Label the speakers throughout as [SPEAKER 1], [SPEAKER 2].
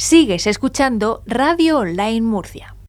[SPEAKER 1] Sigues escuchando Radio Online Murcia.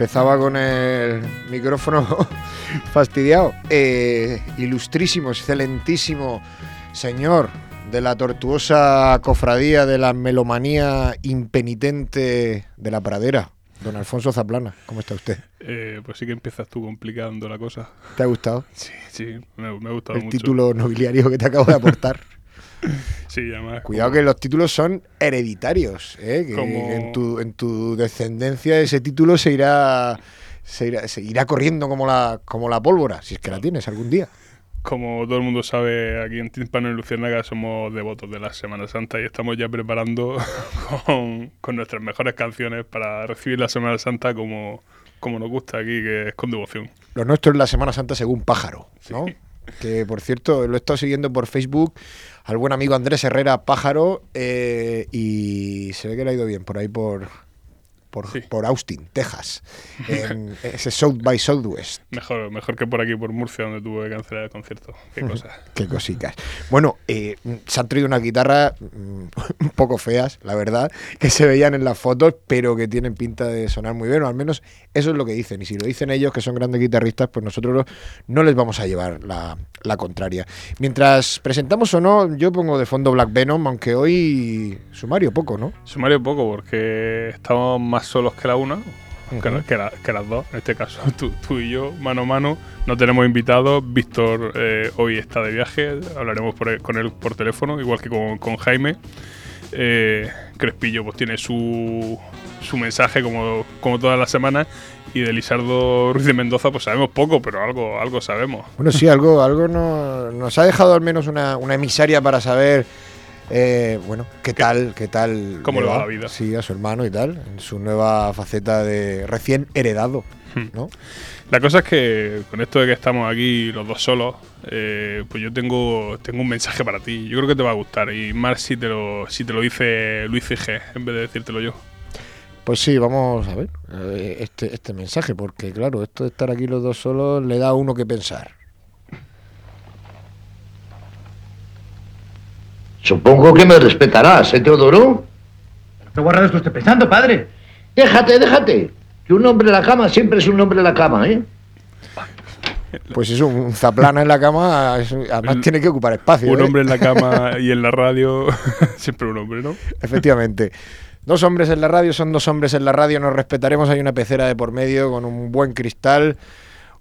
[SPEAKER 2] Empezaba con el micrófono fastidiado. Eh, ilustrísimo, excelentísimo señor de la tortuosa cofradía de la melomanía impenitente de la pradera. Don Alfonso Zaplana, ¿cómo está usted?
[SPEAKER 3] Eh, pues sí que empiezas tú complicando la cosa.
[SPEAKER 2] ¿Te ha gustado?
[SPEAKER 3] Sí, sí, me, ha gustado
[SPEAKER 2] El título nobiliario que te acabo de aportar.
[SPEAKER 3] Sí, además.
[SPEAKER 2] Cuidado que los títulos son hereditarios, ¿eh? que en, tu, en tu descendencia ese título se irá, se irá, corriendo como la, como la pólvora, si es que la tienes algún día.
[SPEAKER 3] Como todo el mundo sabe, aquí en Timpano y Luciérnaga somos devotos de la Semana Santa y estamos ya preparando con, con nuestras mejores canciones para recibir la Semana Santa como, como nos gusta aquí, que es con devoción.
[SPEAKER 2] Lo nuestro es la Semana Santa según Pájaro, ¿no? Que por cierto, lo he estado siguiendo por Facebook al buen amigo Andrés Herrera Pájaro eh, y se ve que le ha ido bien por ahí por, por, Austin, Texas, en ese South by Southwest.
[SPEAKER 3] Mejor, mejor que por aquí, por Murcia, donde tuve que cancelar el concierto. Qué cosas.
[SPEAKER 2] Qué cositas. Bueno, eh, se han traído una guitarra mm, un poco feas, la verdad, que se veían en las fotos, pero que tienen pinta de sonar muy bien, o al menos eso es lo que dicen. Y si lo dicen ellos, que son grandes guitarristas, pues nosotros no les vamos a llevar la, la contraria. Mientras presentamos o no, yo pongo de fondo Black Venom, aunque hoy sumario poco, ¿no?
[SPEAKER 3] Sumario poco, porque estamos más solos que la una, que, las dos, en este caso tú, y yo, mano a mano. No tenemos invitados, Víctor eh, hoy está de viaje, hablaremos con él por teléfono, igual que con, Jaime. Eh, Crespillo pues tiene su, su mensaje como, como todas las semanas y de Lisardo Ruiz de Mendoza pues sabemos poco, pero algo, algo sabemos.
[SPEAKER 2] Bueno, sí, algo, algo nos ha dejado al menos una, una emisaria para saber eh, bueno, ¿qué tal? ¿Qué tal?
[SPEAKER 3] ¿Cómo le va la vida?
[SPEAKER 2] Sí, a su hermano y tal, en su nueva faceta de recién heredado, hmm. ¿no?
[SPEAKER 3] La cosa es que con esto de que estamos aquí los dos solos, eh, pues yo tengo, tengo un mensaje para ti. Yo creo que te va a gustar. Y más si te lo, si te lo dice Luis G, en vez de decírtelo yo.
[SPEAKER 2] Pues sí, vamos a ver eh, este, este mensaje, porque claro, esto de estar aquí los dos solos le da a uno que pensar.
[SPEAKER 4] Supongo que me respetarás, ¿eh, Teodoro?
[SPEAKER 5] ¿Qué guarradas estoy pensando, padre?
[SPEAKER 4] Déjate, déjate. Que un hombre en la cama siempre es un hombre en la cama, ¿eh?
[SPEAKER 2] Pues es un zaplana en la cama, además tiene que ocupar espacio.
[SPEAKER 3] Un
[SPEAKER 2] ¿eh?
[SPEAKER 3] hombre en la cama y en la radio, siempre un hombre, ¿no?
[SPEAKER 2] Efectivamente. Dos hombres en la radio son dos hombres en la radio, nos respetaremos. Hay una pecera de por medio con un buen cristal,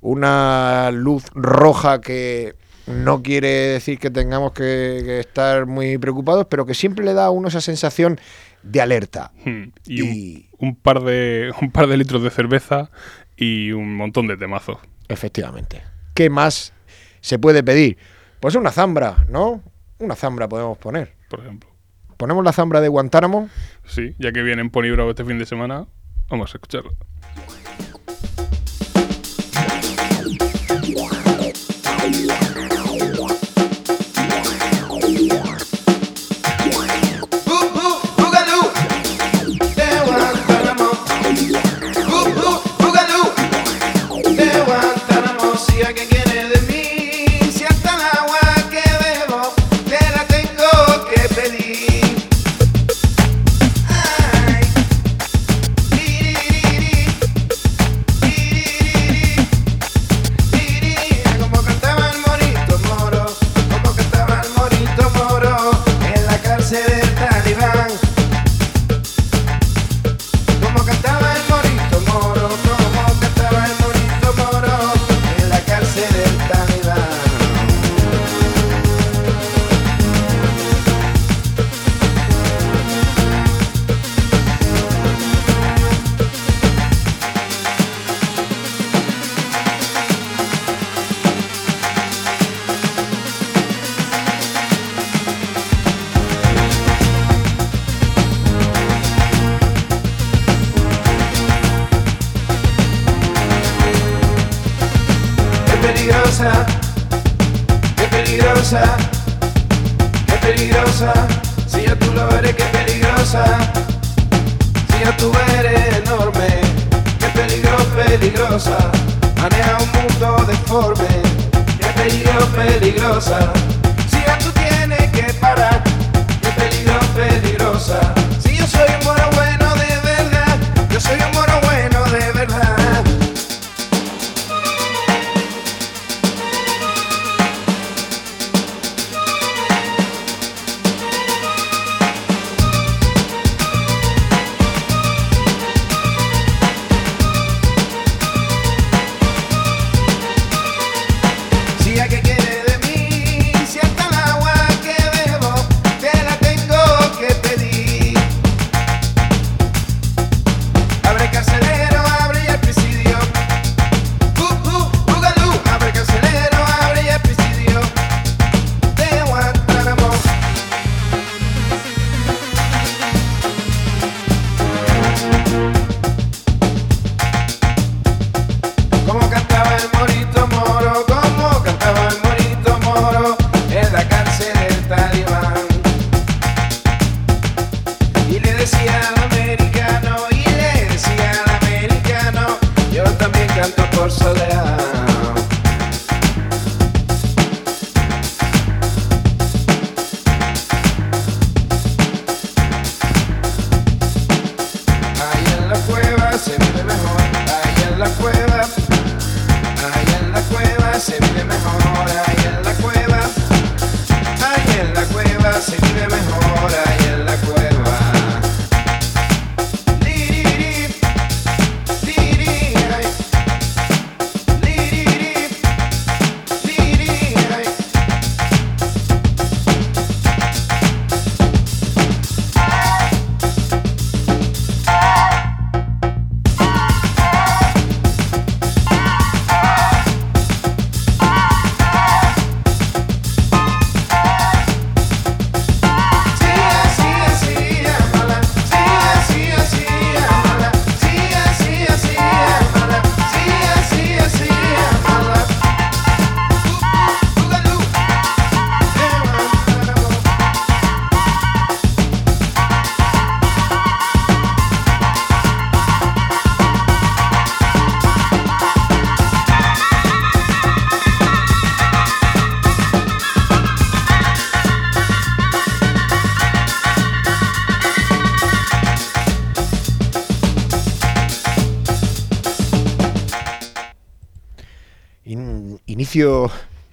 [SPEAKER 2] una luz roja que no quiere decir que tengamos que, estar muy preocupados, pero que siempre le da a uno esa sensación de alerta.
[SPEAKER 3] Hmm. Y, Un, par de, un par de litros de cerveza y un montón de temazos.
[SPEAKER 2] Efectivamente. ¿Qué más se puede pedir? Pues una zambra, ¿no? Una zambra podemos poner.
[SPEAKER 3] Por ejemplo.
[SPEAKER 2] ¿Ponemos la zambra de Guantánamo?
[SPEAKER 3] Sí, ya que viene en Pony Bravo este fin de semana, vamos a escucharlo.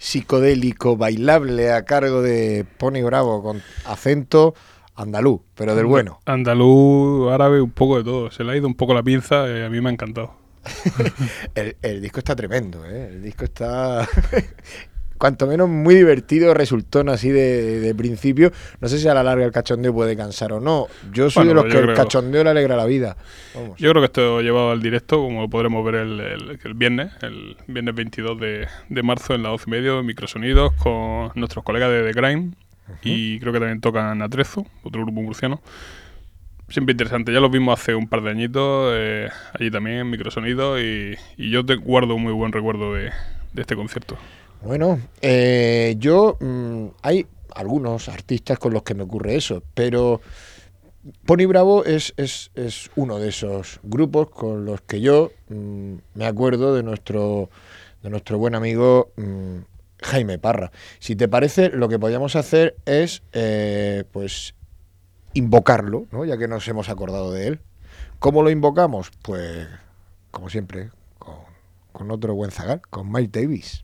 [SPEAKER 2] Psicodélico bailable a cargo de Pony Bravo con acento andaluz, pero del bueno.
[SPEAKER 3] Andaluz, árabe, un poco de todo. Se le ha ido un poco la pinza y a mí me ha encantado.
[SPEAKER 2] El, el disco está tremendo, ¿eh? El disco está... Cuanto menos muy divertido resultó así de, de principio. No sé si a la larga el cachondeo puede cansar o no. Yo soy
[SPEAKER 3] Bueno,
[SPEAKER 2] de los que el
[SPEAKER 3] creo-
[SPEAKER 2] cachondeo le alegra la vida. Vamos.
[SPEAKER 3] Yo creo que esto llevado al directo, como podremos ver el, el- el viernes, el viernes 22 de, de marzo en la 12 y medio, Microsonidos, con nuestros colegas de The Grime. Y creo que también tocan Atrezo, otro grupo murciano. Siempre interesante, ya los vimos hace un par de añitos, eh, allí también en Microsonidos, y, y yo te guardo un muy buen recuerdo de, de este concierto.
[SPEAKER 2] Bueno, eh, yo mm, hay algunos artistas con los que me ocurre eso, pero Pony Bravo es, es, es uno de esos grupos con los que yo mm, me acuerdo de nuestro de nuestro buen amigo mm, Jaime Parra. Si te parece, lo que podríamos hacer es eh, pues invocarlo, ¿no? ya que nos hemos acordado de él. ¿Cómo lo invocamos? Pues, como siempre, con, con otro buen zagal, con Mike Davis.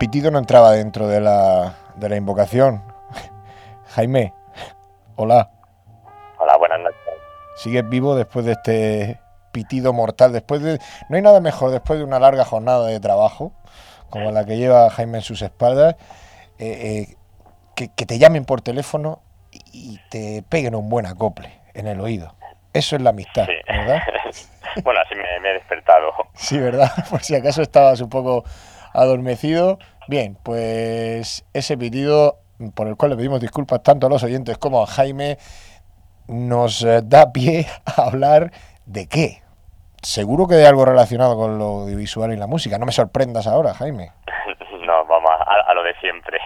[SPEAKER 2] Pitido no entraba dentro de la, de la invocación. Jaime, hola.
[SPEAKER 6] Hola, buenas noches.
[SPEAKER 2] Sigues vivo después de este pitido mortal, después de... No hay nada mejor después de una larga jornada de trabajo, como la que lleva Jaime en sus espaldas, eh, eh, que, que te llamen por teléfono y te peguen un buen acople en el oído. Eso es la amistad,
[SPEAKER 6] Sí.
[SPEAKER 2] ¿verdad?
[SPEAKER 6] bueno, así me, me he despertado.
[SPEAKER 2] Sí, ¿verdad? Por si acaso estabas un poco adormecido. Bien, pues ese pitido por el cual le pedimos disculpas tanto a los oyentes como a Jaime nos eh, da pie a hablar de qué. Seguro que de algo relacionado con lo audiovisual y la música. No me sorprendas ahora, Jaime.
[SPEAKER 6] no, vamos a, a lo de siempre.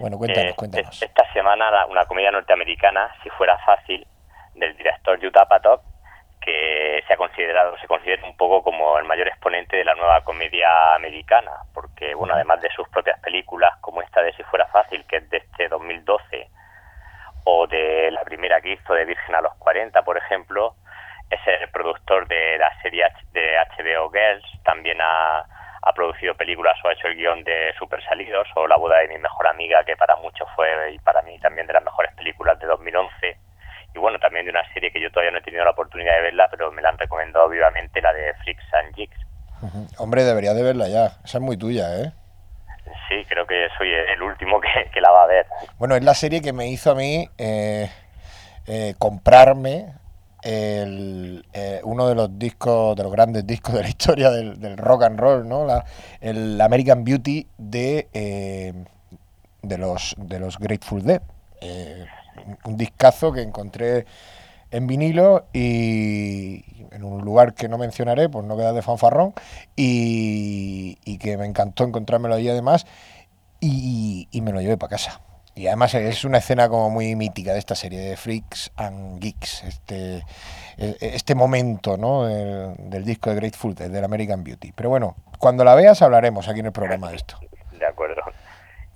[SPEAKER 2] Bueno, cuéntanos,
[SPEAKER 6] Eh,
[SPEAKER 2] cuéntanos.
[SPEAKER 6] Esta semana una comedia norteamericana, Si fuera fácil, del director Utah Apatow, que se ha considerado, se considera un poco como el mayor exponente de la nueva comedia americana, porque bueno, además de sus propias películas, como esta de Si fuera fácil, que es de este 2012, o de la primera que hizo de Virgen a los 40, por ejemplo, es el productor de la serie de HBO Girls, también ha, ha producido películas o ha hecho el guion de Super Salidos o La boda de mi mejor amiga, que para muchos fue y para mí también de las mejores películas de 2011. Y bueno, también de una serie que yo todavía no he tenido la oportunidad de verla, pero me la han recomendado vivamente, la de Freaks and Jigs.
[SPEAKER 2] Hombre, deberías de verla ya. Esa es muy tuya, ¿eh?
[SPEAKER 6] Sí, creo que soy el último que, que la va a ver.
[SPEAKER 2] Bueno, es la serie que me hizo a mí eh, eh, comprarme el, eh, uno de los discos, de los grandes discos de la historia del, del rock and roll, ¿no? La- el American Beauty de, eh, de, los, de los Grateful Dead. Eh, un- discazo que encontré en vinilo y en un lugar que no mencionaré, pues no queda de fanfarrón, y, que me encantó encontrármelo allí además, y, me lo llevé para casa. Y además es una escena como muy mítica de esta serie de Freaks and Geeks, este, eh, este momento ¿no? del, del disco de Grateful Dead, del American Beauty. Pero bueno, cuando la veas hablaremos aquí en el programa de esto.
[SPEAKER 6] De acuerdo.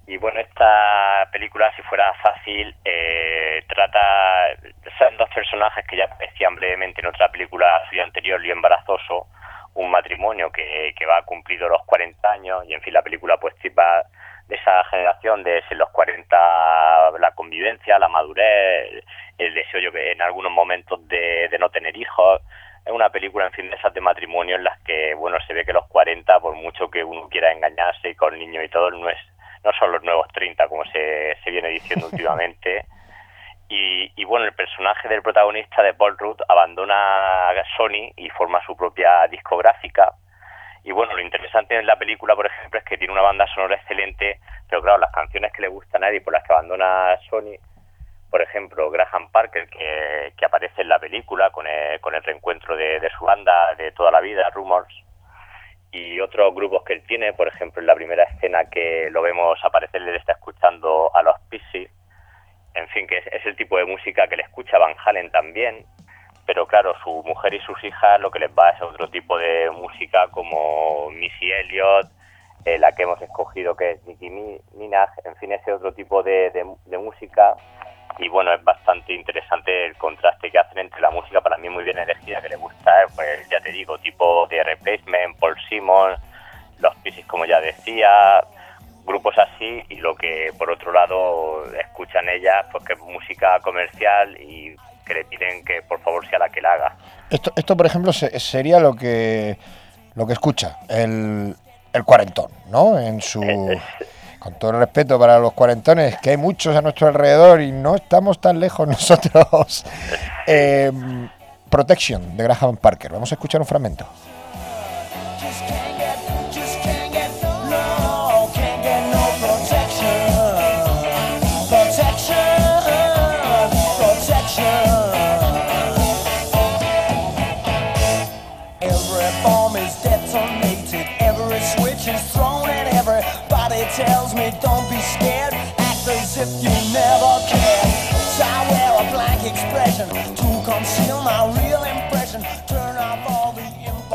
[SPEAKER 6] Y bueno, esta película, si fuera fácil, eh, trata. Son dos personajes que ya aparecían brevemente en otra película suya anterior, Lío Embarazoso, un matrimonio que, que va a cumplir los 40 años, y en fin, la película pues va de esa generación de los 40 la convivencia, la madurez, el deseo yo que en algunos momentos de, de no tener hijos. Es una película, en fin, de esas de matrimonio en las que, bueno, se ve que los 40, por mucho que uno quiera engañarse y con niños y todo, no es no son los nuevos 30, como se, se viene diciendo últimamente. Y, y bueno, el personaje del protagonista de Paul Rudd abandona Sony y forma su propia discográfica. Y bueno, lo interesante en la película, por ejemplo, es que tiene una banda sonora excelente, pero claro, las canciones que le gustan a él y por las que abandona Sony, por ejemplo, Graham Parker, que, que aparece en la película con el, con el reencuentro de, de su banda de toda la vida, Rumors, y otros grupos que él tiene, por ejemplo, en la primera escena que lo vemos aparecer, le está escuchando a los Pixies, en fin, que es, es el tipo de música que le escucha Van Halen también, pero claro, su mujer y sus hijas lo que les va es otro tipo de música como Missy Elliott, eh, la que hemos escogido que es Nicki Mi- Minaj, en fin, ese otro tipo de música y bueno, es bastante interesante el contraste que hacen entre la música para mí muy bien elegida que le gusta, eh, pues ya te digo, tipo de Replacement, Paul Simon, los Pixies como ya decía, grupos así y lo que por otro lado escuchan ellas pues que es música comercial y que le piden que por favor sea la que la haga.
[SPEAKER 2] Esto, esto por ejemplo, se- sería lo que, lo que escucha el, el cuarentón, ¿no? En su... Con todo el respeto para los cuarentones, que hay muchos a nuestro alrededor y no estamos tan lejos nosotros. Eh, Protection de Graham Parker. Vamos a escuchar un fragmento.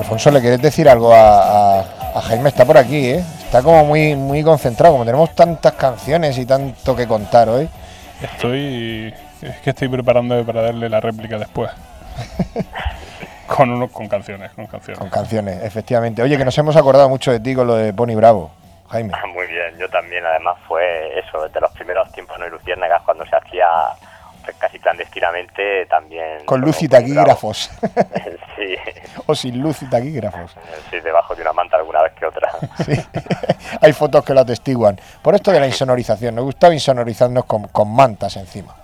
[SPEAKER 2] Alfonso, ¿le quieres decir algo a, a- a Jaime? Está por aquí, ¿eh? Está como muy, muy concentrado. Como tenemos tantas canciones y tanto que contar hoy.
[SPEAKER 3] Estoy. Es que estoy preparándome para darle la réplica después. con uno, con canciones, con canciones.
[SPEAKER 2] Con canciones, efectivamente. Oye, que nos hemos acordado mucho de ti con lo de Pony Bravo, Jaime.
[SPEAKER 6] Ah, Muy bien, yo también, además fue eso, de los primeros tiempos no y luciérnagas cuando se hacía, casi clandestinamente también.
[SPEAKER 2] Con luz y taquígrafos.
[SPEAKER 6] sí,
[SPEAKER 2] o sin luz y taquígrafos.
[SPEAKER 6] sí, debajo de una manta alguna vez que otra.
[SPEAKER 2] Sí. Hay fotos que lo atestiguan. Por esto de la insonorización, nos gustaba insonorizarnos con, con mantas encima.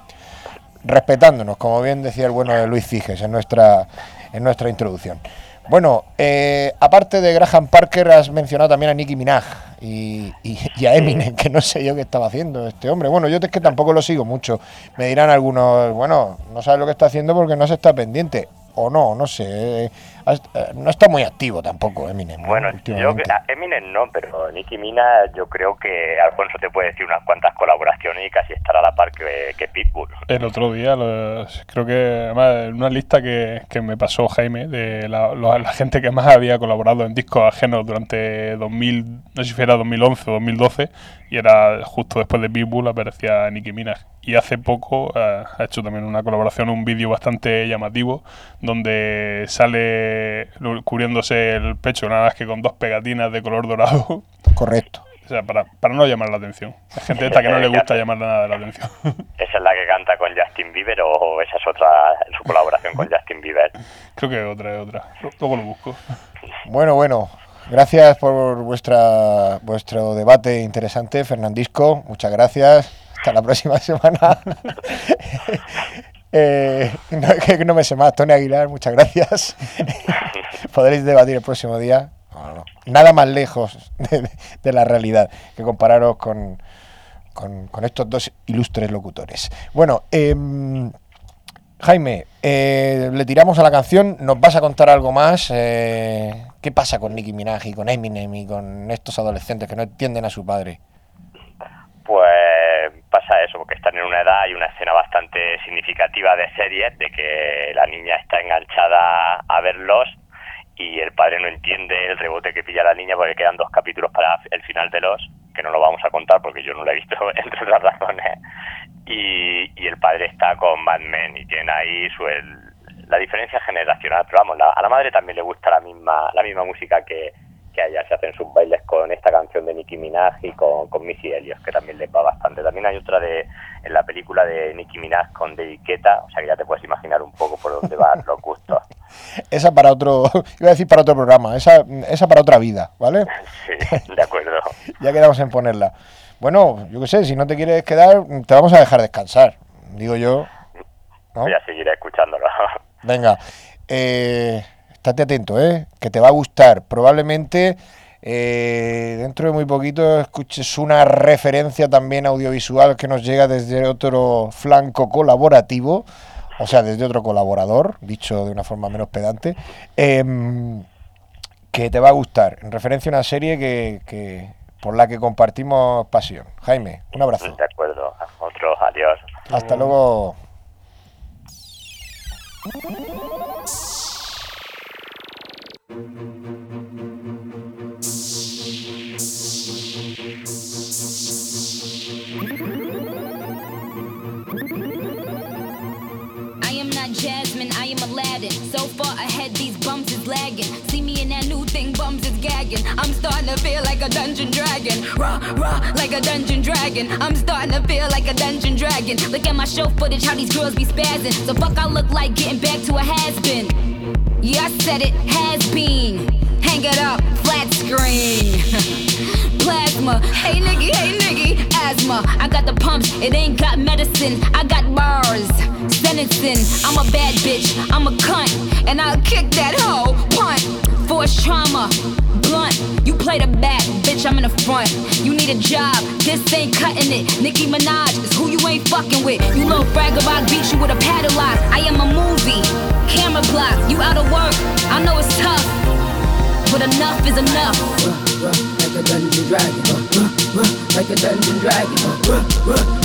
[SPEAKER 2] Respetándonos, como bien decía el bueno de Luis Figes en nuestra, en nuestra introducción. Bueno, eh, aparte de Graham Parker, has mencionado también a Nicki Minaj y, y- y a Eminem, que no sé yo qué estaba haciendo este hombre. Bueno, yo es que tampoco lo sigo mucho. Me dirán algunos, bueno, no sabes lo que está haciendo porque no se está pendiente. O no, no sé. Eh, No está muy activo tampoco Eminem. ¿no?
[SPEAKER 6] Bueno, yo a Eminem no, pero Nicki Minaj yo creo que Alfonso te puede decir unas cuantas colaboraciones y casi estará a la par que, que Pitbull.
[SPEAKER 3] El otro día, lo- creo que además en una lista que, que me pasó Jaime de la gente que más había colaborado en discos ajenos durante 2000, no sé si era 2011 o 2012, y era justo después de Pitbull aparecía Nicki Minaj. Y hace poco eh, ha hecho también una colaboración, un vídeo bastante llamativo, donde sale lu- cubriéndose el pecho nada más que con dos pegatinas de color dorado.
[SPEAKER 2] Correcto.
[SPEAKER 3] O sea, para, para no llamar la atención. Hay gente esta que no le gusta llamar nada la atención.
[SPEAKER 6] ¿Esa es la que canta con Justin Bieber o esa es otra, su colaboración con Justin Bieber?
[SPEAKER 3] Creo que otra, es otra. Luego lo busco.
[SPEAKER 2] Bueno, bueno. Gracias por vuestra vuestro debate interesante, Fernandisco. Muchas gracias. Hasta la próxima semana. Eh, no, que no me sé más. Tony Aguilar, muchas gracias. Podréis debatir el próximo día. Nada más lejos de, de la realidad que compararos con, con, con estos dos ilustres locutores. Bueno, em, Jaime, eh, le tiramos a la canción, nos vas a contar algo más. eh, ¿Qué pasa con Nicki Minaj y con Eminem y con estos adolescentes que no entienden a su padre?
[SPEAKER 6] Pues pasa en una edad y una escena bastante significativa de series, de que la niña está enganchada a verlos y el padre no entiende el rebote que pilla la niña porque quedan dos capítulos para el final de los, que no lo vamos a contar porque yo no lo he visto, entre otras razones. Y, y el padre está con Mad Men y tiene ahí su, el- la diferencia generacional, pero vamos, la- a la madre también le gusta la misma, la misma música que, que a ella, se hacen sus bailes con esta canción de Nicki Minaj y con, con Missy Elliott, que también les va bastante. También hay otra de en la película de Nicki Minaj con David Guetta, o sea que ya te puedes imaginar un poco por dónde van los gustos.
[SPEAKER 2] Esa para otro, iba a decir para otro programa, esa, esa para otra vida, ¿vale?
[SPEAKER 6] Sí, de acuerdo.
[SPEAKER 2] Ya quedamos en ponerla. Bueno, yo qué sé, si no te quieres quedar, te vamos a dejar descansar, digo yo. ¿no?
[SPEAKER 6] Voy a seguir escuchándolo.
[SPEAKER 2] Venga, eh, estate atento, ¿eh? Que te va a gustar. Probablemente eh, dentro de muy poquito escuches una referencia también audiovisual que nos llega desde otro flanco colaborativo, o sea, desde otro colaborador, dicho de una forma menos pedante, em, que te va a gustar, en referencia a una serie que, que- por la que compartimos pasión. Jaime, un abrazo.
[SPEAKER 6] De acuerdo. Otros, adiós.
[SPEAKER 2] Hasta luego.
[SPEAKER 7] See me in that new thing, bums is gagging. I'm starting to feel like a dungeon dragon. Raw, raw, like a dungeon dragon. I'm starting to feel like a dungeon dragon. Look at my show footage, how these girls be spazzing. So fuck, I look like getting back to a has been. Yeah, I said it, has been. Hang it up, flat screen. Plasma, hey nigga, hey nigga, asthma. I got the pumps, it ain't got medicine. I got bars, sentencing. I'm a bad bitch, I'm a cunt, and I'll kick that hoe. Punt, force trauma, blunt. You play the back, bitch, I'm in the front. You need a job, this ain't cutting it. Nicki Minaj is who you ain't fucking with. You little brag about beat you with a
[SPEAKER 8] dungeon dragon, like a dungeon dragon,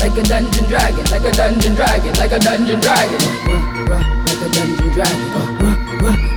[SPEAKER 8] like a dungeon dragon, like a dungeon dragon, like a dungeon dragon, like a dungeon dragon,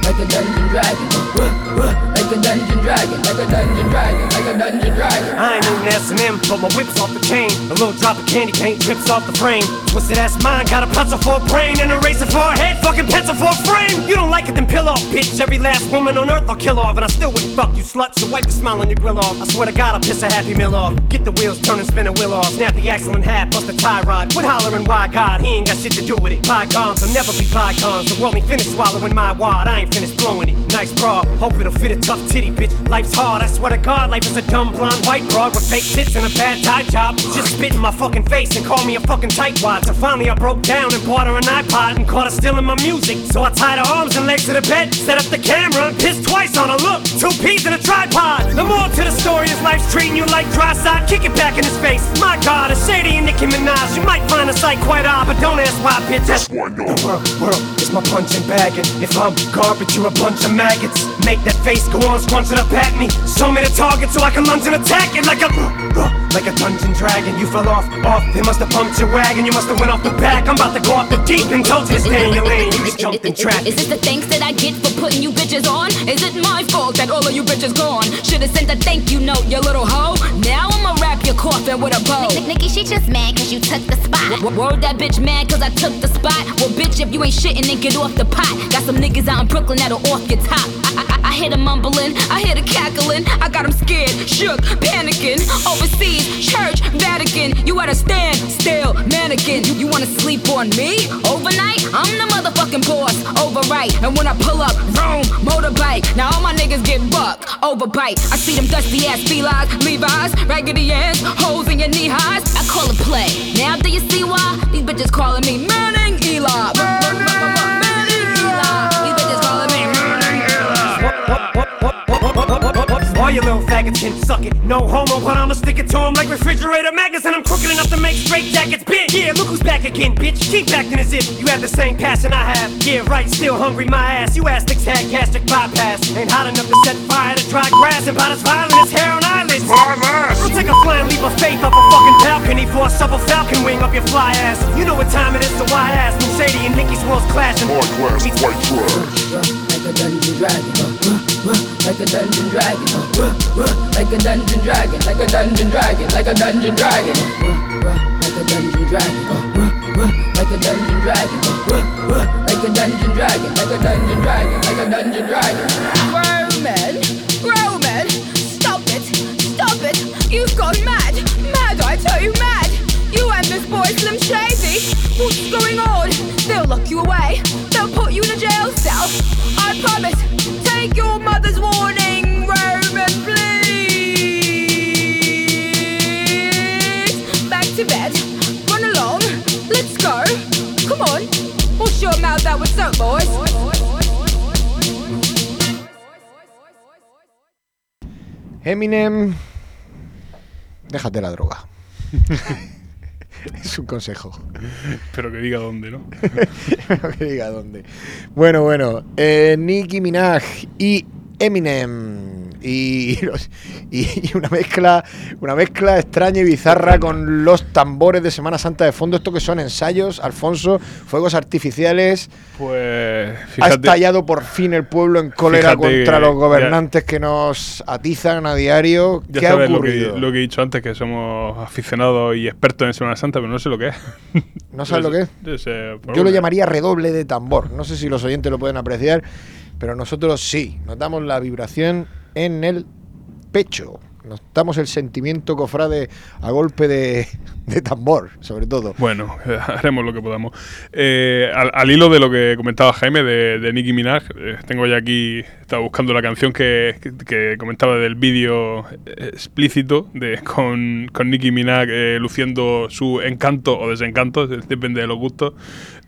[SPEAKER 8] like a dungeon dragon, a dungeon dragon, like a dungeon dragon, like a dungeon dragon.
[SPEAKER 9] I ain't even S&M, but my whip's off the chain. A little drop of candy paint drips off the frame. Twisted ass mine, got a pencil for a brain and a razor for a head, fucking pencil for a frame. You don't like it, then pill off, bitch. Every last woman on earth I'll kill off, and I still wouldn't fuck you, slut. So wipe the smile on your grill off. I swear to God, I'll piss a happy meal off. Get the wheels turning, spin a wheel off. Snap the axle in half, bust the tie rod. Quit hollering, why God? He ain't got shit to do with it. Bygones will never be bygones. The world ain't finished swallowing my wad. I ain't finished blowing it. Nice bra, hope it'll fit a tough titty, bitch. Life's hard, I swear to God, life is a dumb blonde white broad with fake tits and a bad tie job. Just spit in my fucking face and call me a fucking tightwad. So finally I broke down and bought her an iPod and caught her stealing my music. So I tied her arms and legs to the bed, set up the camera and pissed twice on her. Look, two peas in a tripod. The more to the story is life's treating you like dry side. Kick it back in his face. My God, a shady and Nicki Minaj. You might find the sight quite odd, but don't ask why, bitch. That's why no. The world, world is my punching bag, and if I'm garbage, you're a bunch of maggots. Make that face go on, scrunching up at me. Show me the target so I can lunge and attack it like a like a dungeon dragon. You fell off, off. They must have pumped your wagon. You must have went off the back. I'm about to go off the deep and told you to stay in your lane. You just jumped in traffic.
[SPEAKER 7] Is this the thanks that I get for putting you bitches on? Is it my fault that all of you bitches gone? Should've sent a thank you note, you little hoe. Now I'ma wrap your coffin with a bow.
[SPEAKER 10] Nikki, she just mad cause you took the spot.
[SPEAKER 7] W- Word that bitch mad cause I took the spot. Well, bitch, if you ain't shitting, then get off the pot. Got some niggas out in Brooklyn that'll off your top. I, I, I hear them I hear the cackling. I got them scared, shook, panicking. Overseas, church, Vatican. You at a stand, still, mannequin. You, wanna sleep on me? Overnight? I'm the motherfucking boss, overright. And when I pull up, vroom, motorbike. Now all my niggas get bucked, overbite. I see them dusty ass felines, Levi's, raggedy ass, holes in your knee highs. I call it play. Now do you see why? These bitches calling me Manning Eli. Manning Eli. These bitches calling me パパパパパ。
[SPEAKER 9] All you little faggots can suck it. No homo, but I'ma stick it to 'em like refrigerator magnets, and I'm crooked enough to make straight jackets bend. Yeah, look who's back again, bitch. Keep acting as if you have the same passion I have. Yeah, right, still hungry, my ass. You ass astics had gastric bypass. Ain't hot enough to set fire to dry grass, and about as violent as hair on eyelids. I'll take a flying leap of faith up a fucking balcony for a supple falcon wing up your fly ass. You know what time it is, so why ask? When Sadie and Nicky's world's clashing. Hard class, white trash.
[SPEAKER 8] Like a dungeon dragon, like a dungeon dragon, like a dungeon dragon, like a dungeon dragon, like a dungeon dragon, like a dungeon dragon, like a dungeon dragon, like a dungeon dragon, like a dungeon dragon, like a dungeon dragon.
[SPEAKER 7] Roman, Roman, stop it, stop it. You've gone mad, mad, I tell you, mad. You and this boy Slim Shady, what's going on? They'll lock you away, they'll put you in a jail cell. I promise, take your mother's warning, Roman, please. Back to bed, run along, let's go. Come on, wash your mouth out with soap, boys.
[SPEAKER 2] Eminem, déjate la droga. es un consejo.
[SPEAKER 3] Pero que diga dónde, ¿no?
[SPEAKER 2] Pero que diga dónde. Bueno, bueno. eh, Nicki Minaj y Eminem. Y, y una mezcla una mezcla extraña y bizarra con los tambores de Semana Santa de fondo. Esto que son ensayos, Alfonso, fuegos artificiales.
[SPEAKER 3] Pues
[SPEAKER 2] Ha
[SPEAKER 3] fíjate.
[SPEAKER 2] estallado por fin el pueblo en cólera contra los
[SPEAKER 3] ya-
[SPEAKER 2] gobernantes que nos atizan a diario.
[SPEAKER 3] Ya
[SPEAKER 2] ¿Qué ha
[SPEAKER 3] sabes lo que,
[SPEAKER 2] ocurrido?
[SPEAKER 3] lo que he dicho antes, que somos aficionados y expertos en Semana Santa, pero no sé lo que es.
[SPEAKER 2] ¿No sabes lo que es?
[SPEAKER 3] Yo, sé,
[SPEAKER 2] Yo lo
[SPEAKER 3] una-
[SPEAKER 2] llamaría redoble de tambor. No sé si los oyentes lo pueden apreciar, pero nosotros sí. Notamos la vibración en el pecho. Notamos el sentimiento cofrade a golpe de, de tambor, sobre todo.
[SPEAKER 3] Bueno, haremos lo que podamos. Eh, al, hilo de lo que comentaba Jaime de, Nicki Minaj, eh, tengo ya aquí, estaba buscando la canción que, que- comentaba del vídeo explícito de, con, con Nicki Minaj eh, luciendo su encanto o desencanto, depende de los gustos.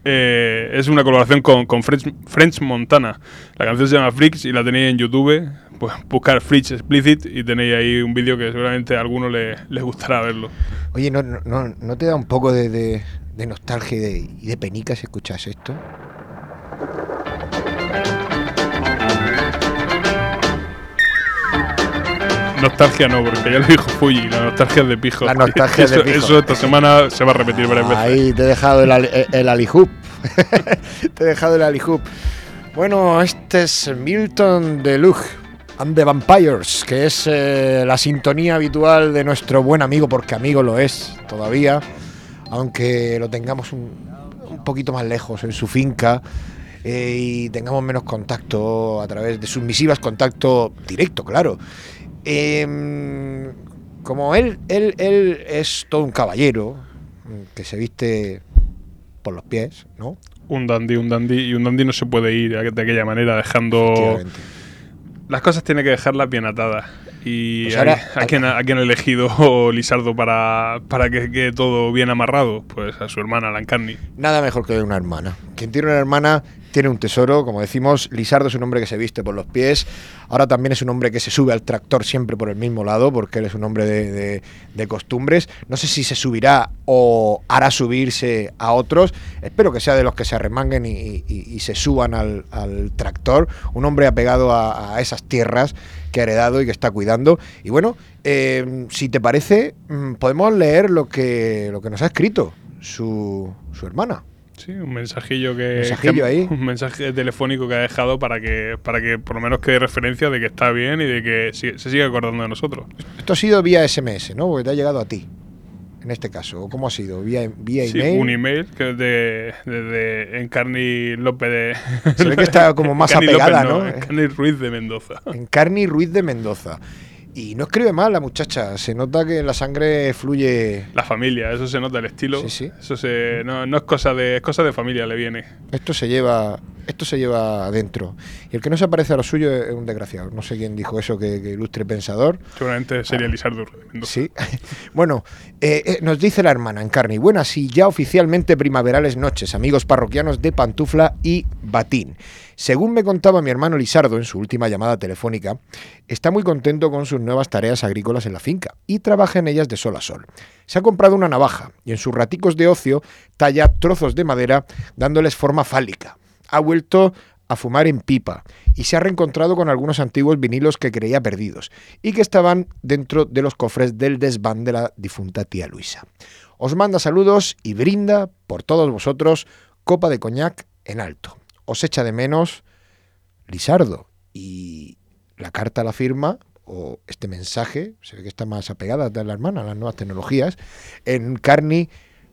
[SPEAKER 3] Eh, es una colaboración con, con French, French Montana. La canción se llama Freaks y la tenéis en YouTube. Pues buscar Freaks Explicit y tenéis ahí un vídeo que seguramente a alguno le- les gustará verlo.
[SPEAKER 2] Oye, ¿no, no, no, te da un poco de, de- de nostalgia y de, y de penica si escuchas esto?
[SPEAKER 3] Nostalgia no, porque ya lo dijo Fuji, la nostalgia es de pijo.
[SPEAKER 2] La nostalgia es de
[SPEAKER 3] eso,
[SPEAKER 2] pijo.
[SPEAKER 3] Eso esta semana se va a repetir varias veces.
[SPEAKER 2] Ahí te he dejado el, el, el alihoop. te he dejado el alihoop. Bueno, este es Milton Deluge. And the Vampires, que es eh, la sintonía habitual de nuestro buen amigo, porque amigo lo es todavía, aunque lo tengamos un, un poquito más lejos en su finca eh, y tengamos menos contacto a través de sus misivas, contacto directo, claro. Em, como él, él, él es todo un caballero mm, que se viste por los pies, ¿no?
[SPEAKER 3] Un dandy, un dandy, y un dandy no se puede ir de aquella manera dejando... Las cosas tiene que dejarlas bien atadas. Y
[SPEAKER 2] Pues
[SPEAKER 3] ¿a-
[SPEAKER 2] ahora-
[SPEAKER 3] ¿a, quién, ha- a quién ha elegido Lisardo para, para que quede todo bien amarrado? Pues a su hermana, Lancarni.
[SPEAKER 2] Nada mejor que una hermana. Quien tiene una hermana tiene un tesoro, como decimos. Lisardo es un hombre que se viste por los pies. Ahora también es un hombre que se sube al tractor siempre por el mismo lado, porque él es un hombre de, de- costumbres. No sé si se subirá o hará subirse a otros. Espero que sea de los que se arremanguen y, se suban al, tractor. Un hombre apegado a, esas tierras que ha heredado y que está cuidando. Y bueno, eh, si te parece, mm, podemos leer lo que, lo que nos ha escrito su, su hermana.
[SPEAKER 3] Sí, un mensajillo que.
[SPEAKER 2] Mensajillo
[SPEAKER 3] que-
[SPEAKER 2] ahí.
[SPEAKER 3] Un mensaje telefónico que ha dejado para que, para que por lo menos quede referencia de que está bien y de que si- se sigue acordando de nosotros.
[SPEAKER 2] Esto ha sido vía SMS, ¿no? Porque te ha llegado a ti, en este caso. ¿O ¿Cómo ha sido? ¿Vía, vía
[SPEAKER 3] Sí,
[SPEAKER 2] email?
[SPEAKER 3] un email que de, de, de Encarni López de.
[SPEAKER 2] Se ve que está como más apegada,
[SPEAKER 3] López,
[SPEAKER 2] ¿no?
[SPEAKER 3] Encarni Ruiz de Mendoza.
[SPEAKER 2] Encarni Ruiz de Mendoza. Y no escribe mal la muchacha. Se nota que en la sangre fluye.
[SPEAKER 3] La familia, eso se nota el estilo. Eso se, no, no es cosa de es cosa de familia, le viene.
[SPEAKER 2] Esto se lleva. Esto se lleva adentro. Y el que no se parece a lo suyo es un desgraciado. No sé quién dijo eso, que, que ilustre pensador.
[SPEAKER 3] Seguramente sería de Mendoza.
[SPEAKER 2] Sí. Bueno, eh, eh, nos dice la hermana Encarni. Buenas y ya oficialmente primaverales noches, amigos parroquianos de Pantufla y Batín. Según me contaba mi hermano Lisardo en su última llamada telefónica, está muy contento con sus nuevas tareas agrícolas en la finca y trabaja en ellas de sol a sol. Se ha comprado una navaja y en sus raticos de ocio talla trozos de madera dándoles forma fálica. Ha vuelto a fumar en pipa y se ha reencontrado con algunos antiguos vinilos que creía perdidos y que estaban dentro de los cofres del desván de la difunta tía Luisa. Os manda saludos y brinda por todos vosotros copa de coñac en alto. Os echa de menos Lisardo y la carta la firma o este mensaje, se ve que está más apegada a la hermana, a las nuevas tecnologías, en Carni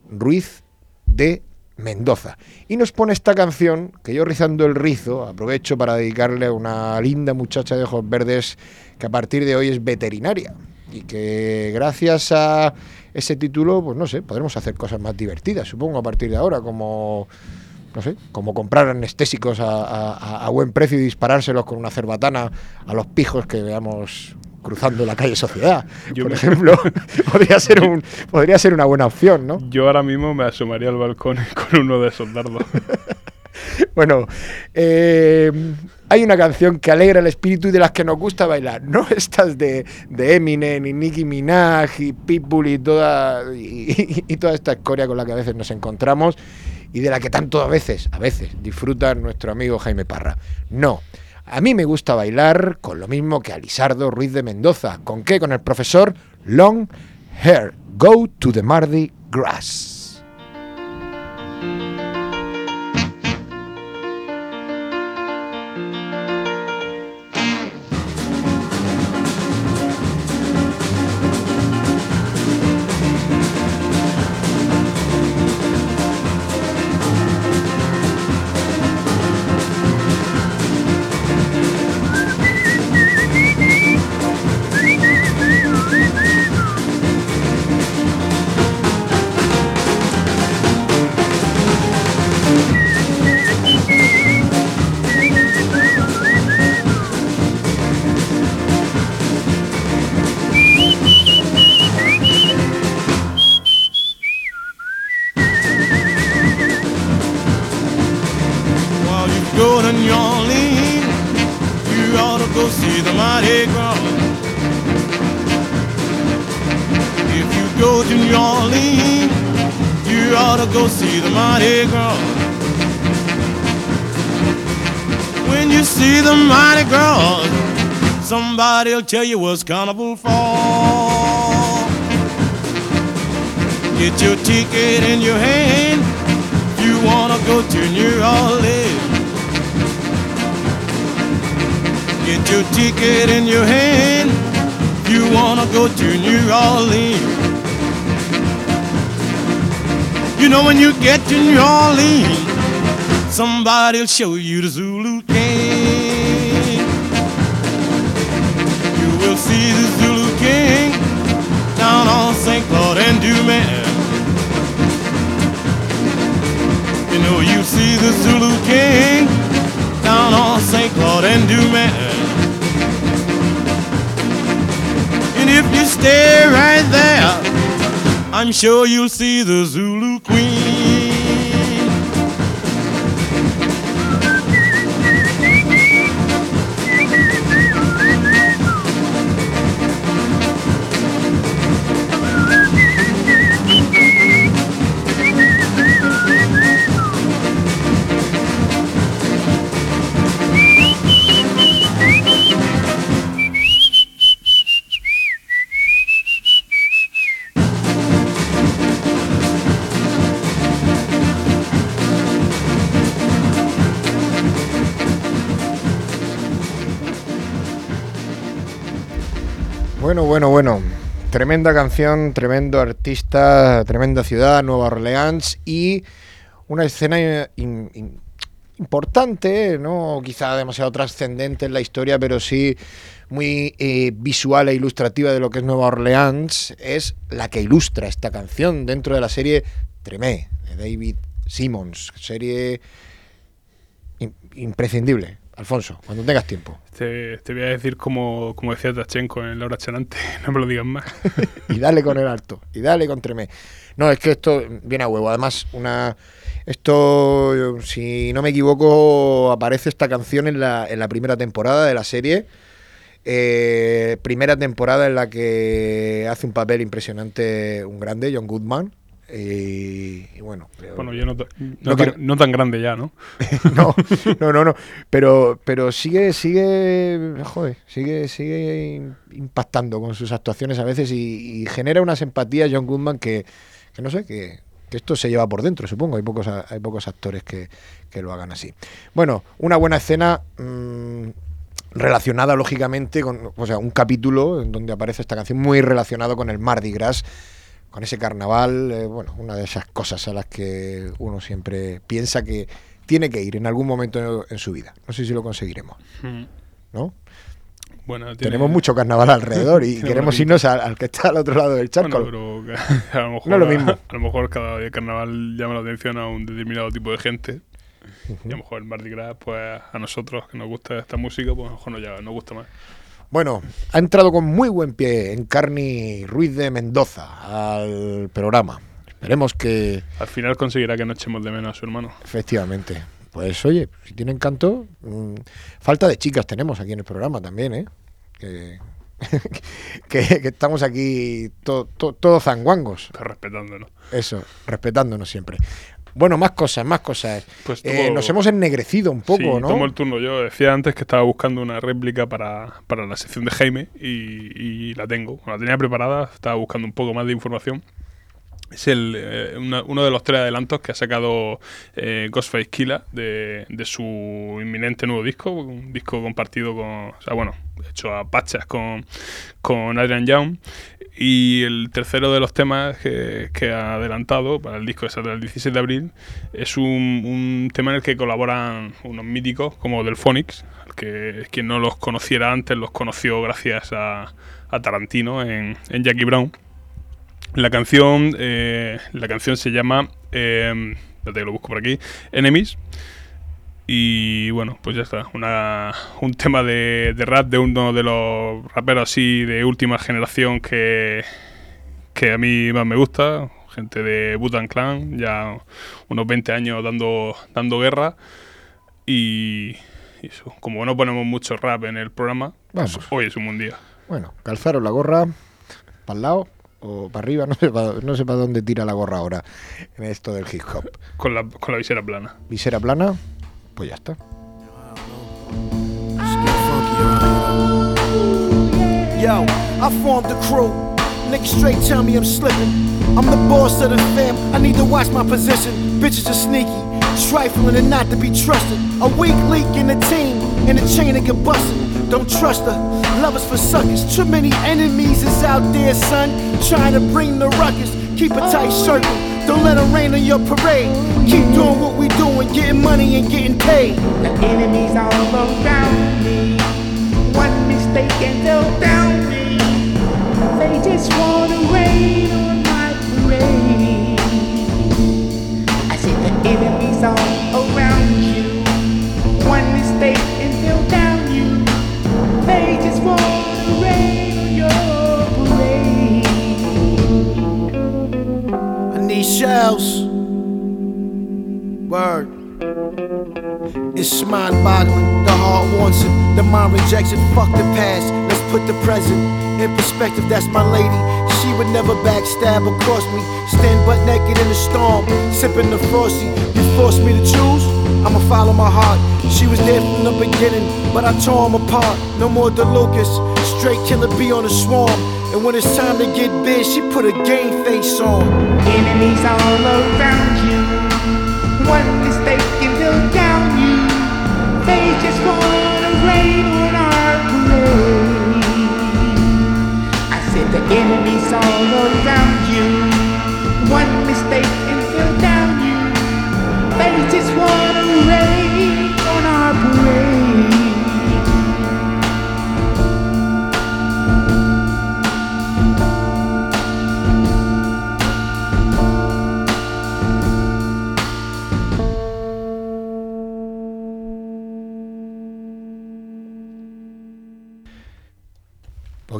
[SPEAKER 2] Ruiz de Mendoza. Y nos pone esta canción que yo rizando el rizo aprovecho para dedicarle a una linda muchacha de ojos verdes que a partir de hoy es veterinaria y que gracias a ese título, pues no sé, podremos hacer cosas más divertidas, supongo a partir de ahora, como no sé, como comprar anestésicos a, a- a buen precio y disparárselos con una cerbatana a los pijos que veamos cruzando la calle Sociedad,
[SPEAKER 3] Yo
[SPEAKER 2] por
[SPEAKER 3] me-
[SPEAKER 2] ejemplo, podría ser un podría ser una buena opción, ¿no?
[SPEAKER 3] Yo ahora mismo me asomaría al balcón con uno de esos dardos.
[SPEAKER 2] Bueno, eh, hay una canción que alegra el espíritu y de las que nos gusta bailar, no estas de, de Eminem y Nicki Minaj y Pitbull y toda, y, y toda esta escoria con la que a veces nos encontramos y de la que tanto a veces, a veces disfruta nuestro amigo Jaime Parra. No, a mí me gusta bailar con lo mismo que a Ruiz de Mendoza. ¿Con qué? Con el profesor Long Hair. Go to the Mardi Gras.
[SPEAKER 11] See the Mardi Gras. If you go to New Orleans, you ought to go see the Mardi Gras. When you see the mighty Gras, somebody'll tell you what's carnival for. Get your ticket in your hand you wanna go to New Orleans. Get your ticket in your hand. You wanna go to New Orleans. You know when you get to New Orleans, somebody'll show you the Zulu King. You will see the Zulu King down on St. Claude and Dumas. You know you see the Zulu King down on St. Claude and Dumas. If you stay right there, I'm sure you'll see the Zulu Queen.
[SPEAKER 2] Bueno, bueno. Tremenda canción, tremendo artista, tremenda ciudad, Nueva Orleans y una escena importante, no quizá demasiado trascendente en la historia, pero sí muy eh, visual e ilustrativa de lo que es Nueva Orleans, es la que ilustra esta canción dentro de la serie Tremé, de David Simmons, serie im- imprescindible. Alfonso, cuando tengas tiempo.
[SPEAKER 3] Te, te voy a decir como, como decía Tachenko en Laura Chanante, no me lo digas más.
[SPEAKER 2] y dale con el alto, y dale con Tremé. No, es que esto viene a huevo. Además, una esto, si no me equivoco, aparece esta canción en la, en la primera temporada de la serie. Eh, primera temporada en la que hace un papel impresionante un grande, John Goodman. Y, y bueno, pero-
[SPEAKER 3] Bueno, yo no, ta- no,
[SPEAKER 2] No
[SPEAKER 3] tan, no tan grande ya, ¿no?
[SPEAKER 2] no, no, no, no. Pero, pero sigue, sigue, joder, sigue, sigue impactando con sus actuaciones a veces y, y genera unas empatías John Goodman que, que no sé, que, que esto se lleva por dentro, supongo. Hay pocos, hay pocos actores que, que lo hagan así. Bueno, una buena escena mm, relacionada lógicamente con, o sea, un capítulo en donde aparece esta canción muy relacionado con el Mardi Gras con ese carnaval, eh, bueno, una de esas cosas a las que uno siempre piensa que tiene que ir en algún momento en su vida. No sé si lo conseguiremos,
[SPEAKER 3] Mm.
[SPEAKER 2] ¿no?
[SPEAKER 3] Bueno, tiene-
[SPEAKER 2] Tenemos mucho carnaval alrededor y queremos irnos al, al que está al otro lado del charco.
[SPEAKER 3] Bueno, a lo mejor,
[SPEAKER 2] No es lo mismo.
[SPEAKER 3] A lo mejor cada día carnaval llama la atención a un determinado tipo de gente. Y a lo mejor el Mardi Gras, pues a nosotros que nos gusta esta música, pues a lo mejor nos, ya- nos gusta más.
[SPEAKER 2] Bueno, ha entrado con muy buen pie Encarni Ruiz de Mendoza al programa. Esperemos que,
[SPEAKER 3] Al final conseguirá que no echemos de menos a su hermano.
[SPEAKER 2] efectivamente, pues oye, si tienen canto, mm, falta de chicas tenemos aquí en el programa también, ¿eh? Que, que, que estamos aquí to- to- todos zanguangos.
[SPEAKER 3] Pero respetándonos.
[SPEAKER 2] Eso, respetándonos siempre. Bueno, más cosas, más cosas.
[SPEAKER 3] Pues
[SPEAKER 2] Eh,
[SPEAKER 3] tomo-
[SPEAKER 2] nos hemos ennegrecido un poco,
[SPEAKER 3] sí,
[SPEAKER 2] ¿no?
[SPEAKER 3] tomo el turno. Yo decía antes que estaba buscando una réplica para, para la sección de Jaime y, y la tengo. La tenía preparada, estaba buscando un poco más de información. Es el, eh, uno de los tres adelantos que ha sacado eh, Ghostface Killa de, su inminente nuevo disco, un disco compartido con, o sea, bueno, hecho a pachas con, con Adrian Young. Y el tercero de los temas que, ha adelantado para el disco que saldrá el 16 de abril es un, un tema en el que colaboran unos míticos como Delphonics, que quien no los conociera antes los conoció gracias a, a Tarantino en, en Jackie Brown. La canción, eh, la canción se llama, eh, que lo busco por aquí, Enemies. Y bueno, pues ya está. Una, un tema de, de rap de uno de los raperos así de última generación que, que a mí más me gusta. Gente de Butan Clan, ya unos 20 años dando, dando guerra. Y, y eso, como no ponemos mucho rap en el programa, pues
[SPEAKER 2] Vamos.
[SPEAKER 3] hoy es un buen día.
[SPEAKER 2] Bueno, calzaros la gorra para el lado o para arriba, no sé para no sé pa dónde tira la gorra ahora en esto del hip hop.
[SPEAKER 3] Con la, con la visera plana.
[SPEAKER 2] Visera plana, pues ya está.
[SPEAKER 12] Yo, I formed the crew. Niggas straight tell me I'm slipping. I'm the boss of the fam. I need to watch my position. Bitches are sneaky, trifling and not to be trusted. A weak leak in the team, and the chain to get busted. Don't trust her, love is for suckers. Too many enemies is out there, son, trying to bring the ruckus. Keep a tight circle, don't let them rain on your parade. Keep doing what we doing, getting money and getting paid.
[SPEAKER 13] The enemies all around me. One mistake and they'll down me. They just wanna rain on my parade. I said the enemies all around you. One mistake
[SPEAKER 12] shells. Word. It's mind boggling. The heart wants it. The mind rejects it. Fuck the past. Let's put the present in perspective. That's my lady. She would never backstab or cross me. Stand butt naked in the storm. Sipping the frosty. You forced me to choose. I'ma follow my heart. She was there from the beginning, but I tore 'em apart. No more the DeLucas. Straight killer bee on the swarm. And when it's time to get big, she put a game face on.
[SPEAKER 13] Enemies all around you. One mistake and they'll down you. They just wanna rain on our parade. I said the enemies all around you. One mistake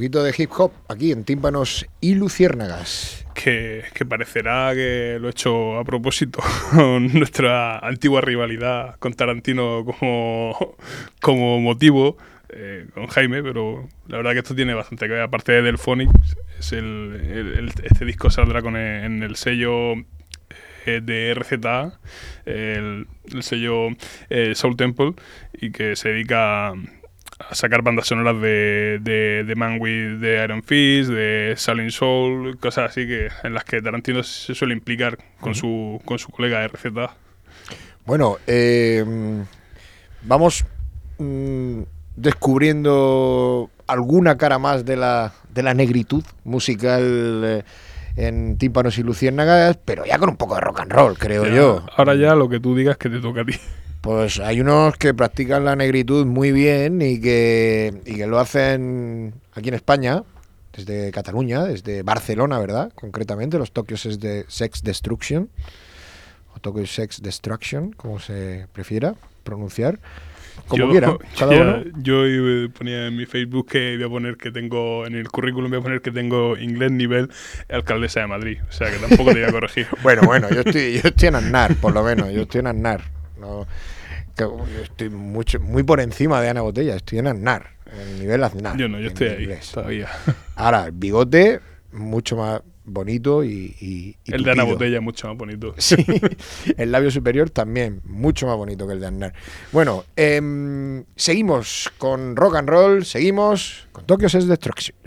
[SPEAKER 2] De hip hop aquí en Tímpanos y Luciérnagas.
[SPEAKER 3] Que, que parecerá que lo he hecho a propósito con nuestra antigua rivalidad con Tarantino como, como motivo eh, con Jaime, pero la verdad que esto tiene bastante que ver. Aparte del Phonics, es el, este disco saldrá con en el sello eh, de RZA, el, el sello eh, Soul Temple, y que se dedica a, a sacar bandas sonoras de, de, de Man with the Iron Fist, de Silent Soul, cosas así que en las que Tarantino se suele implicar con, su, con su colega RZA.
[SPEAKER 2] Bueno, eh, vamos mm, descubriendo alguna cara más de la, de la negritud musical eh, en Tímpanos y Luciérnagas, pero ya con un poco de rock and roll, creo
[SPEAKER 3] Ya,
[SPEAKER 2] yo.
[SPEAKER 3] Ahora ya lo que tú digas que te toca a ti.
[SPEAKER 2] Pues hay unos que practican la negritud muy bien y que, y que lo hacen aquí en España, desde Cataluña, desde Barcelona, ¿verdad? Concretamente, los Tokios es de Sex Destruction, o Tokyo Sex Destruction, como se prefiera pronunciar, como
[SPEAKER 3] yo,
[SPEAKER 2] quiera, cada
[SPEAKER 3] ya,
[SPEAKER 2] uno.
[SPEAKER 3] yo ponía en mi Facebook que voy a poner que tengo, en el currículum voy a poner que tengo inglés nivel alcaldesa de Madrid. O sea que tampoco te voy a corregir.
[SPEAKER 2] Bueno, bueno, yo estoy, yo estoy en Aznar, por lo menos, yo estoy en Aznar. No, que yo estoy mucho, muy por encima de Ana Botella, estoy en Aznar, en el nivel Aznar.
[SPEAKER 3] Yo no, yo estoy ahí
[SPEAKER 2] inglés.
[SPEAKER 3] todavía.
[SPEAKER 2] Ahora, el bigote, mucho más bonito y. y- y
[SPEAKER 3] El de Ana. Botella es mucho más bonito.
[SPEAKER 2] Sí, el labio superior también, mucho más bonito que el de Aznar. Bueno, em, seguimos con rock and roll, seguimos con Tokyo Sex Destruction.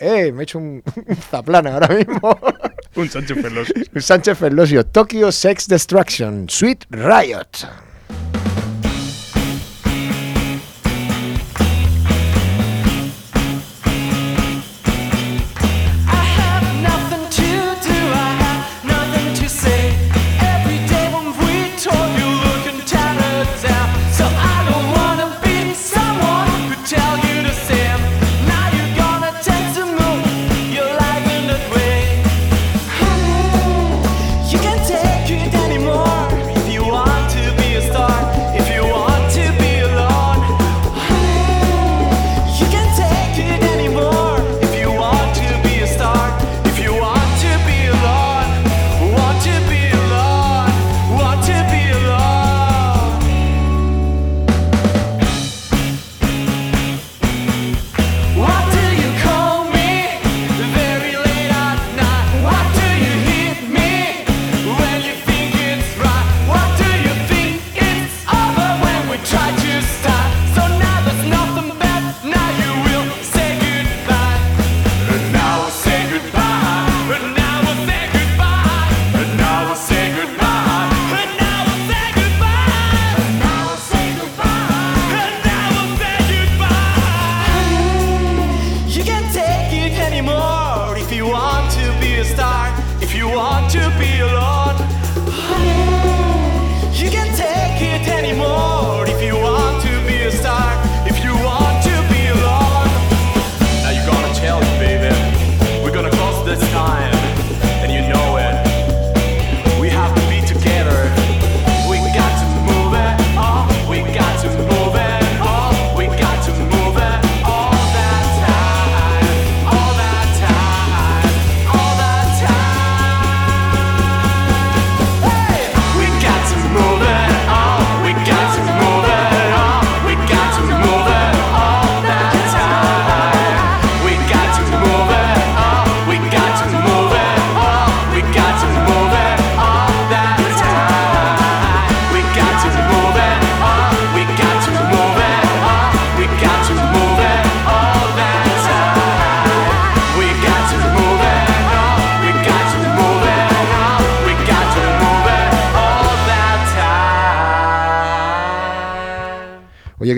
[SPEAKER 2] Eh, me he hecho un, un zaplana ahora mismo.
[SPEAKER 3] Un Sánchez Ferlosio.
[SPEAKER 2] Un Sánchez Ferlosio, Tokyo Sex Destruction, Sweet Riot.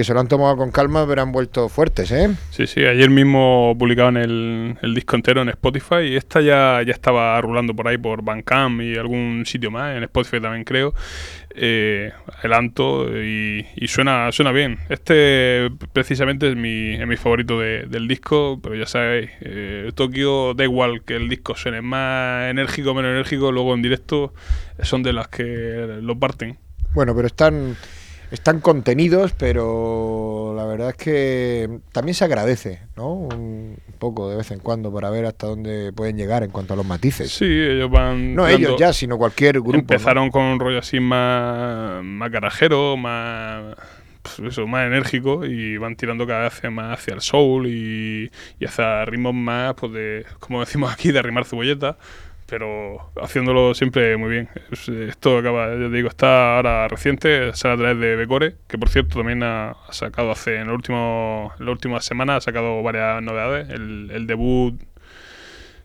[SPEAKER 2] Que se lo han tomado con calma, pero han vuelto fuertes, ¿eh?
[SPEAKER 3] Sí, sí, ayer mismo publicaban el, el disco entero en Spotify y esta ya, ya estaba rulando por ahí por Bandcamp y algún sitio más, en Spotify también creo. Eh, adelanto y, y suena suena bien. Este precisamente es mi, es mi favorito de- del disco, pero ya sabéis, eh, Tokio da igual que el disco suene más enérgico o menos enérgico, luego en directo son de las que lo parten.
[SPEAKER 2] Bueno, pero están, están contenidos, pero la verdad es que también se agradece, ¿no? Un poco de vez en cuando para ver hasta dónde pueden llegar en cuanto a los matices.
[SPEAKER 3] Sí, ellos van.
[SPEAKER 2] No ellos ya, sino cualquier grupo. ¿no?
[SPEAKER 3] Empezaron con un rollo así más, más garajero, más, pues eso, más enérgico y van tirando cada vez más hacia el soul y, y hacia ritmos más, pues de, como decimos aquí, de arrimar cebolleta, pero haciéndolo siempre muy bien. Es- Esto acaba, ya digo, está ahora reciente, sale a través de Becore, que por cierto también ha, sacado hace, en, el último, en la última semana, ha sacado varias novedades. El, el debut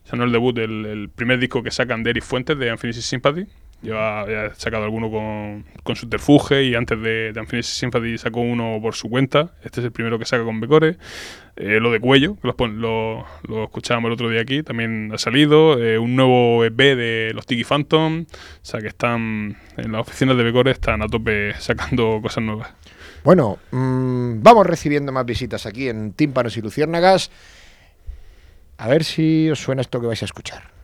[SPEAKER 3] o sea, no el debut, el, el primer disco que sacan de Eric Fuentes de Infinity Sympathy. Lleva, ha sacado alguno con, con Subterfuge y antes de, de Infinity Sympathy sacó uno por su cuenta. Este es el primero que saca con Becore. Eh, lo de Cuello, que lo, lo escuchábamos el otro día aquí, también ha salido. Eh, un nuevo EP de los Tiki Phantom. O sea, que están en las oficinas de Becore, están a tope sacando cosas nuevas.
[SPEAKER 2] Bueno, mm, vamos recibiendo más visitas aquí en Tímpanos y Luciérnagas. A ver si os suena esto que vais a escuchar.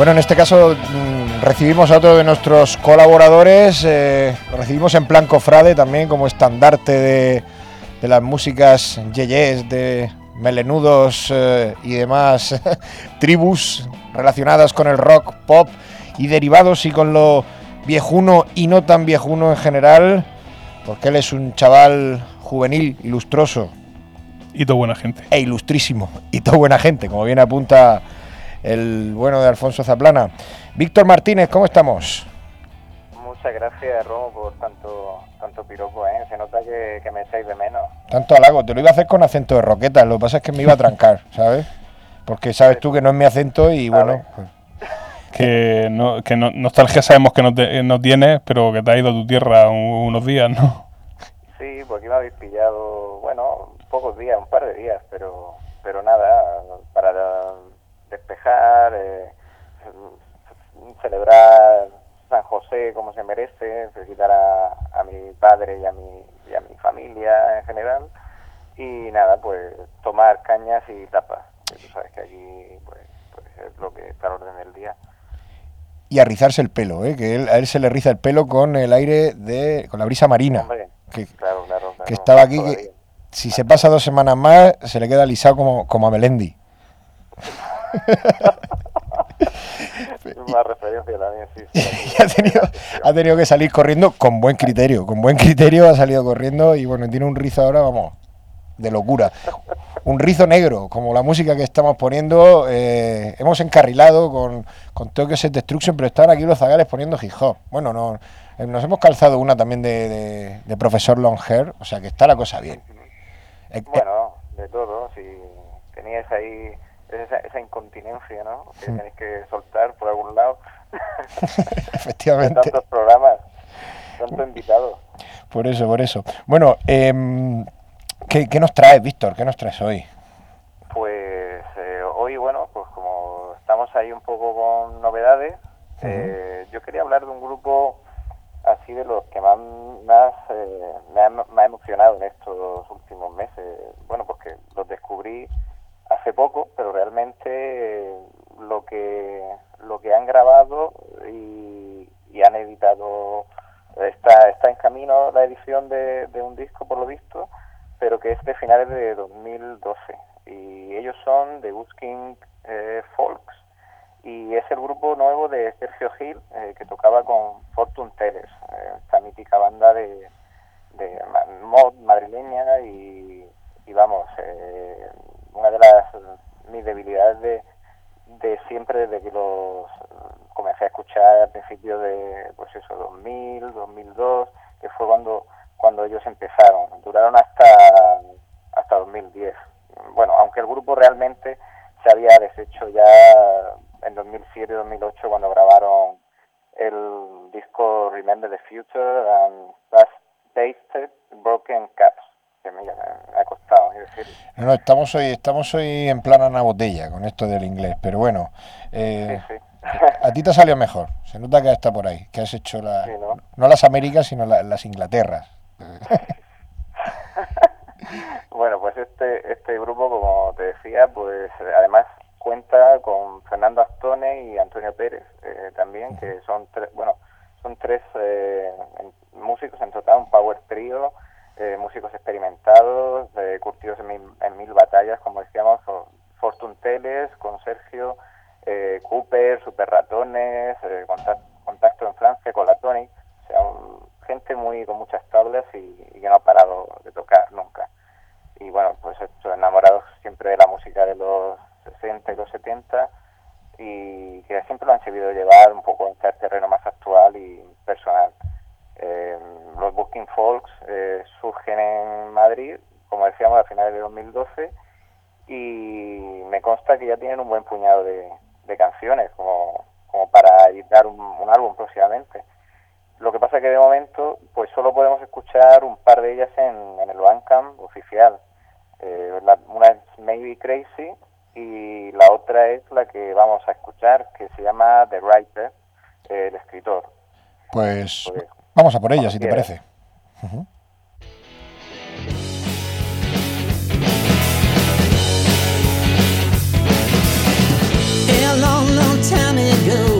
[SPEAKER 2] Bueno, en este caso mm, recibimos a otro de nuestros colaboradores, eh, lo recibimos en plan cofrade también como estandarte de, de las músicas yeyes, de melenudos eh, y demás tribus relacionadas con el rock, pop y derivados y con lo viejuno y no tan viejuno en general, porque él es un chaval juvenil, ilustroso.
[SPEAKER 3] Y todo buena gente.
[SPEAKER 2] E ilustrísimo, y todo buena gente, como bien apunta el bueno de Alfonso Zaplana. Víctor Martínez, ¿cómo estamos?
[SPEAKER 14] Muchas gracias, Romo, por tanto tanto piropo, ¿eh? Se nota que, que me echáis de menos.
[SPEAKER 2] Tanto halago, te lo iba a hacer con acento de roqueta, lo que pasa es que me iba a trancar, ¿sabes? Porque sabes tú que no es mi acento y bueno, pues,
[SPEAKER 3] Que, no, que no- nostalgia sabemos que no, te- no tienes, pero que te has ido a tu tierra un- unos días, ¿no?
[SPEAKER 14] Sí, porque me habéis pillado, bueno, pocos días, un par de días, pero pero nada, para despejar, eh, celebrar San José como se merece, felicitar a, a mi padre y a mi, y a mi familia en general, y nada, pues tomar cañas y tapas, que tú sabes que aquí pues, pues es lo que está al orden del día.
[SPEAKER 2] y a rizarse el pelo, ¿eh? que él- a él se le riza el pelo con el aire de, con la brisa marina,
[SPEAKER 14] Hombre,
[SPEAKER 2] que,
[SPEAKER 14] claro, claro, claro,
[SPEAKER 2] que estaba aquí, que si se pasa dos semanas más se le queda lisado como, como a Melendi.
[SPEAKER 14] Una referencia también, sí. sí.
[SPEAKER 2] Y ha tenido, ha tenido que salir corriendo con buen criterio, con buen criterio ha salido corriendo y bueno, tiene un rizo ahora, vamos, de locura. Un rizo negro, como la música que estamos poniendo, eh, hemos encarrilado con, con Tokyo Set Destruction, pero están aquí los zagales poniendo hip hop. Bueno, no, eh, nos hemos calzado una también de, de- de profesor Longhair, o sea que está la cosa bien.
[SPEAKER 14] Bueno, de todo, si teníais ahí esa, esa incontinencia, ¿no? Que
[SPEAKER 2] Sí.
[SPEAKER 14] tenéis que soltar por algún lado.
[SPEAKER 2] Efectivamente.
[SPEAKER 14] Tantos programas, tanto invitados.
[SPEAKER 2] Por eso, por eso. Bueno, em, ¿qué, qué nos traes, Víctor? ¿Qué nos traes hoy?
[SPEAKER 14] Pues eh, hoy, bueno, pues como estamos ahí un poco con novedades, eh, yo quería hablar de un grupo así de los que más, más eh, me, ha, me ha emocionado en estos últimos meses. Bueno, porque los descubrí hace poco, pero realmente eh, lo que lo que han grabado y, y han editado está está en camino la edición de, de un disco por lo visto, pero que es de finales de 2012 y ellos son The Busking eh, Folks y es el grupo nuevo de Sergio Gil eh, que tocaba con Fortune Tellers, eh, esta mítica banda de, de mod madrileña y, y vamos, eh, una de las mis debilidades de, de siempre desde que los comencé a escuchar al principio de pues eso 2000 2002 que fue cuando cuando ellos empezaron. Duraron hasta hasta 2010 bueno aunque el grupo realmente se había deshecho ya en 2007 2008 cuando grabaron el disco Remember the Future and Last Tasted Broken Caps que me, me ha costado es decir
[SPEAKER 2] No, no, estamos hoy, estamos hoy en plan Ana Botella con esto del inglés, pero bueno, eh, a ti te salió mejor. Se nota que está por ahí, que has hecho la,
[SPEAKER 14] Sí, ¿no?
[SPEAKER 2] no las Américas, sino la- las Inglaterras.
[SPEAKER 14] Bueno, pues este este grupo, como te decía, pues además cuenta con Fernando Astone y Antonio Pérez eh, también, que son tres, bueno, son tres eh, músicos en total, un power trio, eh, músicos experimentados, eh, curtidos en mil, en mil batallas, como decíamos, o Fortune Teles, con Sergio, eh, Cooper, Super Ratones, eh, Contact- Contacto en Francia, con la Tony, o sea, gente muy con muchas tablas y, que no ha parado de tocar nunca y bueno, pues esto, enamorados siempre de la música de los 60 y los 70 y que siempre lo han sabido llevar un poco a este terreno más actual y personal. Eh, los Booking Folks eh, surgen en Madrid, como decíamos, a finales de 2012 y me consta que ya tienen un buen puñado de, de canciones como, como para editar un, un álbum próximamente. Lo que pasa que de momento pues solo podemos escuchar un par de ellas en, en el Bandcamp oficial. Eh, la- una es Maybe Crazy y la otra es la que vamos a escuchar que se llama The Writer, el escritor.
[SPEAKER 2] Pues vamos a por ella, si te parece. Ujú.
[SPEAKER 15] A long, long time ago,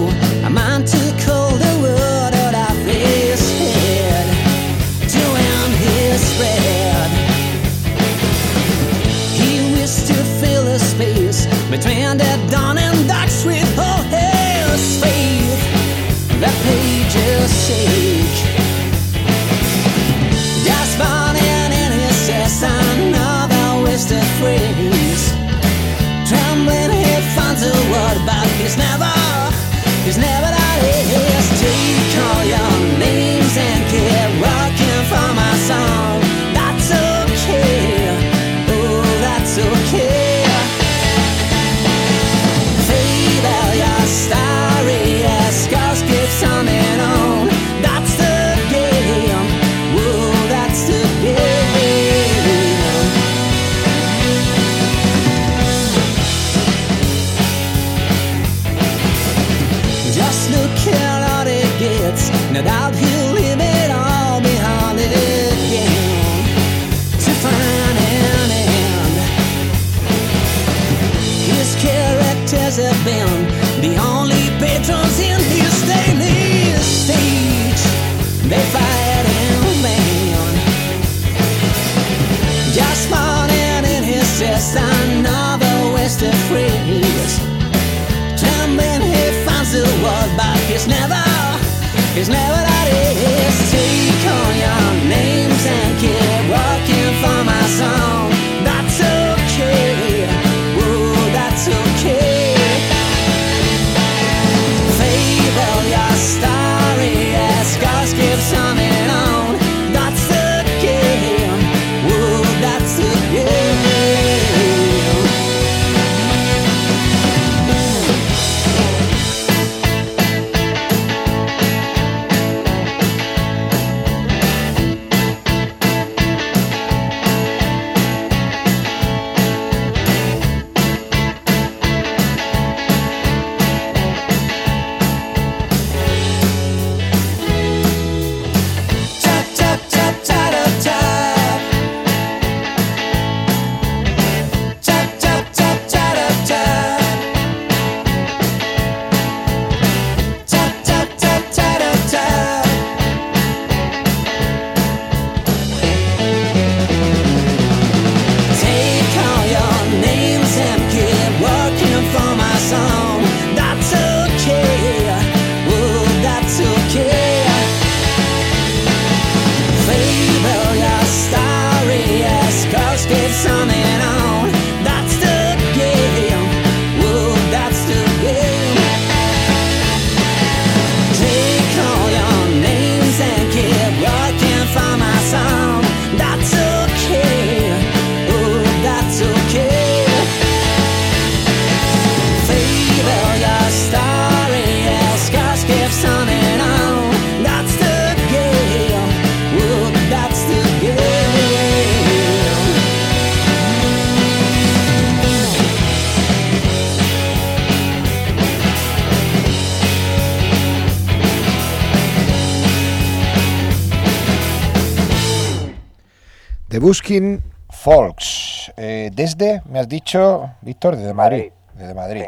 [SPEAKER 15] The
[SPEAKER 2] Busking Folks. Eh, desde, me has dicho, Víctor, desde Madrid. Desde Madrid,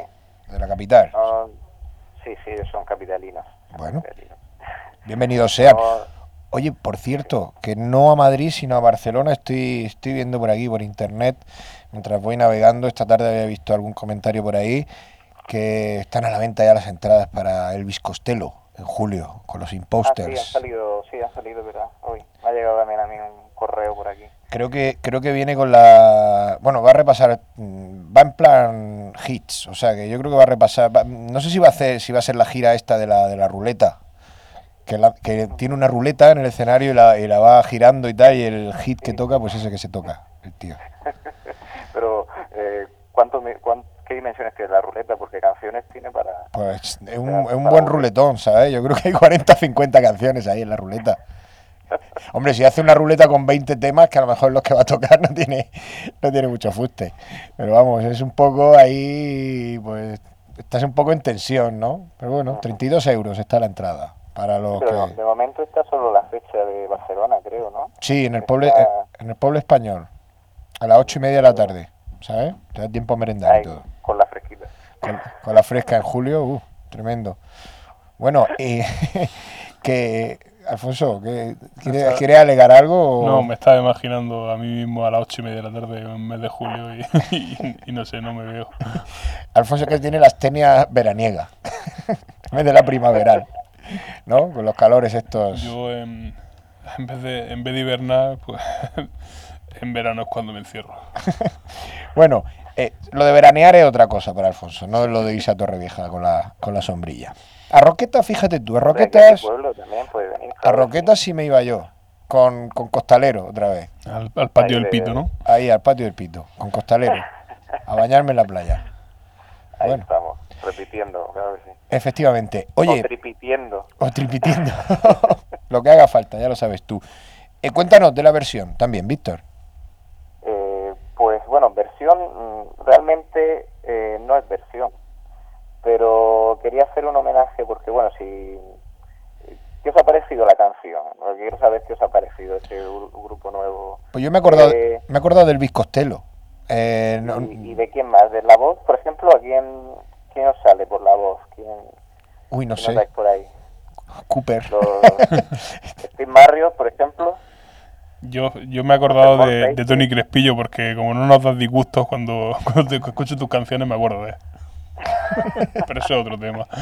[SPEAKER 2] de la capital.
[SPEAKER 14] Sí, sí, son capitalinos.
[SPEAKER 2] Bueno, bienvenidos sean.
[SPEAKER 14] No,
[SPEAKER 2] Oye, por cierto, que no a Madrid, sino a Barcelona, estoy, estoy viendo por aquí, por internet, mientras voy navegando, esta tarde había visto algún comentario por ahí, que están a la venta ya las entradas para Elvis Costello en julio, con los
[SPEAKER 14] ah, sí,
[SPEAKER 2] imposters.
[SPEAKER 14] han salido, sí, han salido, ¿verdad? Hoy. Me ha llegado también a mí un correo por aquí.
[SPEAKER 2] Creo que creo que viene con la bueno va a repasar mm, va en plan hits o sea que yo creo que va a repasar va- no sé si va a hacer si va a ser la gira esta de la de la ruleta que, la- que tiene una ruleta en el escenario y la, y la va girando y tal y el hit que toca pues ese que se toca el tío.
[SPEAKER 14] Pero, eh, ¿cuánto, me- cuán- ¿qué dimensiones tiene la ruleta? Porque canciones tiene para...
[SPEAKER 2] pues es un, es un buen ruletón sabes yo creo que hay 40 50 canciones ahí en la ruleta Hombre, si hace una ruleta con 20 temas, que a lo mejor los que va a tocar no tiene, no tiene mucho fuste. Pero vamos, es un poco ahí, pues, estás un poco en tensión, ¿no? Pero bueno, 32 euros está la entrada para los
[SPEAKER 14] Pero
[SPEAKER 2] que...
[SPEAKER 14] de momento está solo la fecha de Barcelona, creo, ¿no?
[SPEAKER 2] Sí, en el pueblo,
[SPEAKER 14] Está-
[SPEAKER 2] eh, en el pueblo español, a las ocho y media de la tarde, ¿sabes? Te da tiempo a merendar y todo.
[SPEAKER 14] con la fresquita.
[SPEAKER 2] Con, con la fresca en julio, uh, tremendo. Bueno, y que, Alfonso, que, ¿quiere,
[SPEAKER 3] Está-
[SPEAKER 2] quiere alegar algo? o-
[SPEAKER 3] No, me estaba imaginando a mí mismo a las ocho y media de la tarde en el mes de julio y, y- y no sé, no me veo.
[SPEAKER 2] Alfonso que tiene la astenia veraniega, en vez de la primaveral, ¿no? Con los calores estos.
[SPEAKER 3] Yo en, en vez de en vez de hibernar, pues en verano es cuando me encierro.
[SPEAKER 2] Bueno, eh, lo de veranear es otra cosa para Alfonso, no lo de irse a Torrevieja con la, con la sombrilla. A Roquetas, fíjate tú, a Roquetas,
[SPEAKER 14] pueblo también puede venir.
[SPEAKER 2] a. Roquetas sí me iba yo, con, con Costalero otra vez.
[SPEAKER 3] Al, al patio
[SPEAKER 14] Ahí
[SPEAKER 3] del
[SPEAKER 14] de-
[SPEAKER 3] pito, ¿no?
[SPEAKER 2] Ahí, al patio del Pito, con Costalero, a bañarme en la playa.
[SPEAKER 14] Ahí
[SPEAKER 2] Bueno.
[SPEAKER 14] estamos, repitiendo, claro que sí.
[SPEAKER 2] Efectivamente.
[SPEAKER 14] O
[SPEAKER 2] Oye,
[SPEAKER 14] tripitiendo.
[SPEAKER 2] o tripitiendo, lo que haga falta, ya lo sabes tú. Eh, cuéntanos de la versión también, Víctor.
[SPEAKER 14] Eh, pues bueno, versión mm, realmente eh, no es versión, pero quería hacer un homenaje porque bueno, si ¿qué os ha parecido la canción? Quiero saber qué os ha parecido este gru- grupo nuevo.
[SPEAKER 2] Pues yo me he acordado,
[SPEAKER 14] Eh,
[SPEAKER 2] me he acordado del Elvis Costello. Eh, no-
[SPEAKER 14] y, y de quién más? ¿De la voz? Por ejemplo, ¿a quién, quién os sale por la voz? ¿Quién,
[SPEAKER 2] uy, no
[SPEAKER 14] quién
[SPEAKER 2] sé,
[SPEAKER 14] por ahí?
[SPEAKER 2] Cooper.
[SPEAKER 14] Los- Steve Marriott, por ejemplo.
[SPEAKER 3] Yo, yo me he acordado de, de Tony Crespillo porque como no nos das disgustos cuando, cuando te escucho tus canciones me acuerdo de él. Pero eso es otro tema.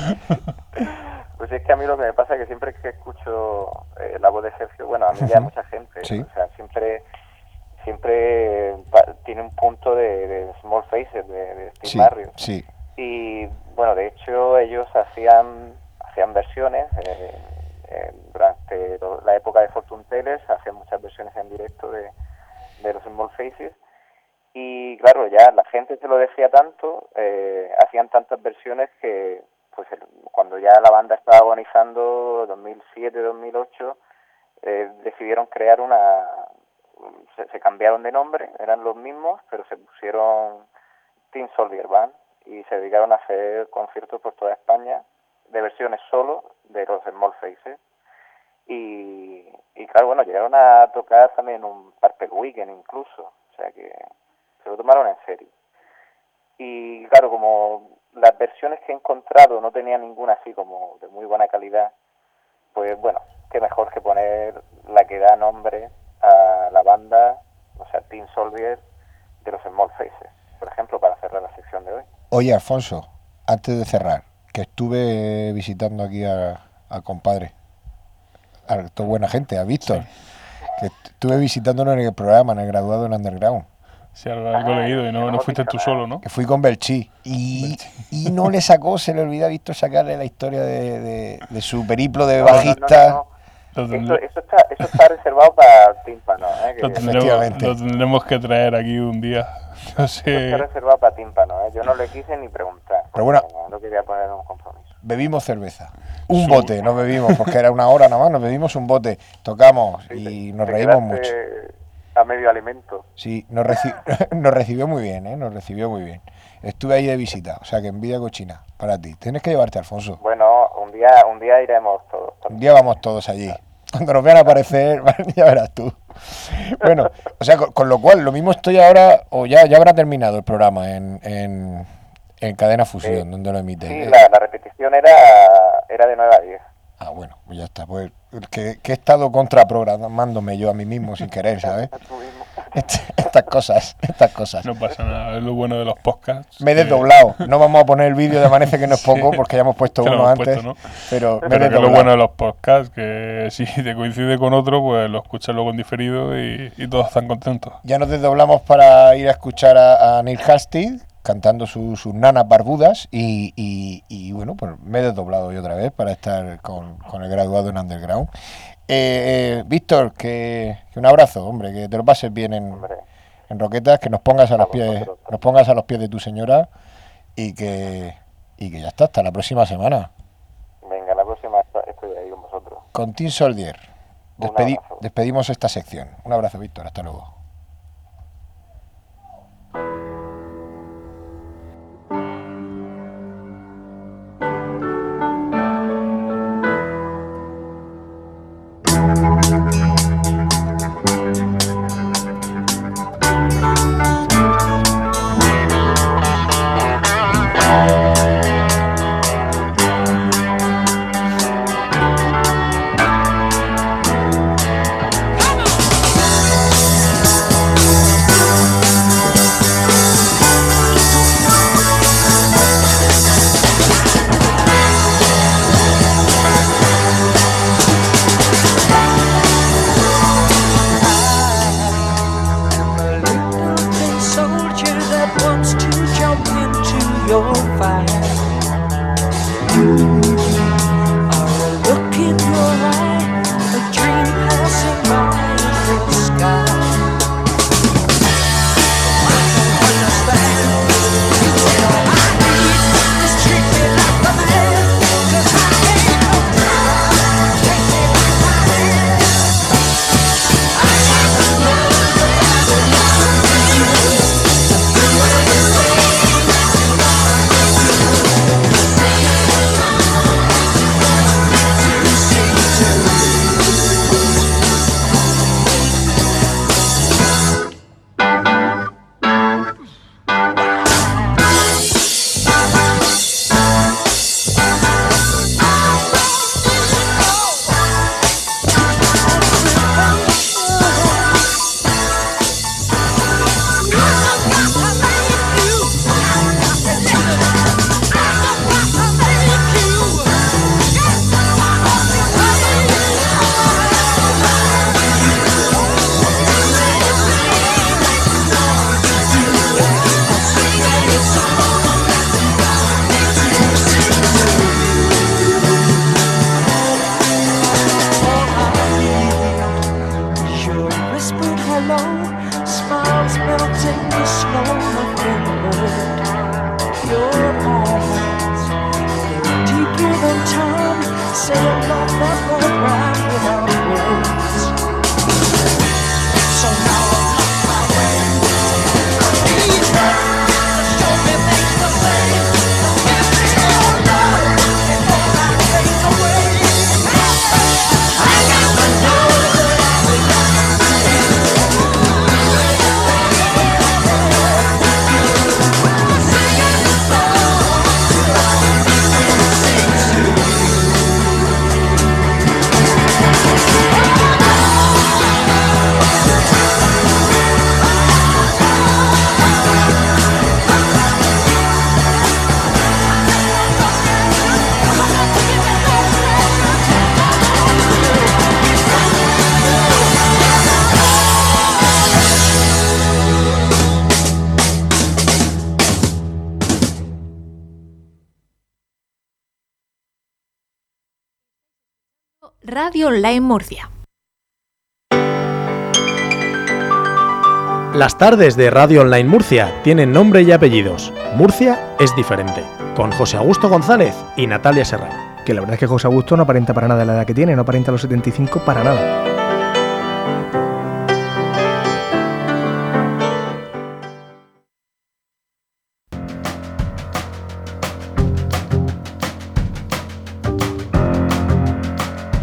[SPEAKER 14] Pues es que a mí lo que me pasa es que siempre que escucho eh, la voz de Sergio, bueno, a mí ya mucha gente,
[SPEAKER 2] Sí.
[SPEAKER 14] o sea, siempre siempre tiene un punto de, de Small Faces, de, de Steve
[SPEAKER 2] Sí,
[SPEAKER 14] Marriott.
[SPEAKER 2] sí.
[SPEAKER 14] Y bueno, de hecho ellos hacían hacían versiones eh, eh, durante la época de Fortune Tellers, hacían muchas versiones en directo de, de los Small Faces. Y claro, ya la gente se lo decía tanto, eh, hacían tantas versiones que pues cuando ya la banda estaba agonizando, 2007-2008, eh, decidieron crear una... Se, se cambiaron de nombre, eran los mismos, pero se pusieron Teen Soldier Band y se dedicaron a hacer conciertos por toda España de versiones solo de los Small Faces. Y, y claro, bueno, llegaron a tocar también un Purple Weekend incluso, o sea que se lo tomaron en serio. Y claro, como las versiones que he encontrado no tenían ninguna así como de muy buena calidad, pues bueno, qué mejor que poner la que da nombre a la banda, o sea, Teen Soldier de los Small Faces, por ejemplo, para cerrar la sección de hoy.
[SPEAKER 2] Oye, Alfonso, antes de cerrar, que estuve visitando aquí a- compadre, a toda buena gente, a Víctor, que estuve visitándolo en el programa, en el graduado en Underground.
[SPEAKER 3] Si algo, algo he leído y no, no fuiste tú solo, ¿no?
[SPEAKER 2] Que fui con Belchi y, y no le sacó, se le olvidó Víctor sacarle la historia de, de- de su periplo de
[SPEAKER 14] No, no, no,
[SPEAKER 2] bajista.
[SPEAKER 14] Eso, eso, está, eso está reservado para tímpano, ¿eh? que
[SPEAKER 3] lo tendremos,
[SPEAKER 2] Efectivamente.
[SPEAKER 3] lo tendremos que traer aquí un día. No sé.
[SPEAKER 14] está reservado para tímpano, ¿eh? yo no le quise ni preguntar.
[SPEAKER 2] Pero bueno.
[SPEAKER 14] No, quería poner un compromiso.
[SPEAKER 2] Bebimos cerveza. Un bote, nos bebimos, porque era una hora nada más, nos bebimos un bote, tocamos y nos
[SPEAKER 14] Te
[SPEAKER 2] reímos
[SPEAKER 14] quedaste
[SPEAKER 2] mucho.
[SPEAKER 14] A medio alimento.
[SPEAKER 2] Sí, nos, reci- nos recibió muy bien, ¿eh? Nos recibió muy bien. Estuve ahí de visita, o sea que envidia cochina para ti. Tienes que llevarte, Alfonso.
[SPEAKER 14] Bueno, un día, un día iremos todos.
[SPEAKER 2] Un día vamos todos allí. Cuando nos vean aparecer, ya verás tú. Bueno, o sea, con, con lo cual, lo mismo estoy ahora, o ya, ya habrá terminado el programa en, en, en Cadena Fusión, donde lo emiten.
[SPEAKER 14] Sí,
[SPEAKER 2] Eh,
[SPEAKER 14] la, la repetición era, era de 9 a 10.
[SPEAKER 2] Ah, bueno, pues ya está. Pues que, que he estado contraprogramándome yo a mí mismo sin querer, ¿sabes? Este- estas cosas, estas cosas.
[SPEAKER 3] No pasa nada, es lo bueno de los podcasts.
[SPEAKER 2] Me he
[SPEAKER 3] que-
[SPEAKER 2] desdoblado. No vamos a poner el vídeo de Amanece que no es poco, porque ya hemos puesto
[SPEAKER 3] lo
[SPEAKER 2] uno
[SPEAKER 3] hemos
[SPEAKER 2] antes.
[SPEAKER 3] puesto, ¿no?
[SPEAKER 2] Pero me he
[SPEAKER 3] que lo
[SPEAKER 2] desdoblado.
[SPEAKER 3] bueno de los podcasts, que si te coincide con otro, pues lo escuchas luego en diferido y, y todos están contentos.
[SPEAKER 2] Ya nos desdoblamos para ir a escuchar a, a Neil Hastings cantando su- sus nanas barbudas y, y- y, bueno, pues me he desdoblado yo otra vez para estar con, con el graduado en Underground. Eh, eh, Víctor, que, que un abrazo, hombre, que te lo pases bien en, en Roquetas, que nos pongas a los pies, nos pongas a los pies de tu señora y que, y que ya está, hasta la próxima semana.
[SPEAKER 14] Venga, la próxima est- estoy ahí con vosotros.
[SPEAKER 2] Con Tim Soldier. Despedi- despedimos esta sección. Un abrazo, Víctor, hasta luego.
[SPEAKER 1] Radio Online Murcia.
[SPEAKER 16] Las tardes de Radio Online Murcia tienen nombre y apellidos. Murcia es diferente. Con José Augusto González y Natalia Serrano.
[SPEAKER 17] Que la verdad es que José Augusto no aparenta para nada la edad que tiene, no aparenta los 75 para nada.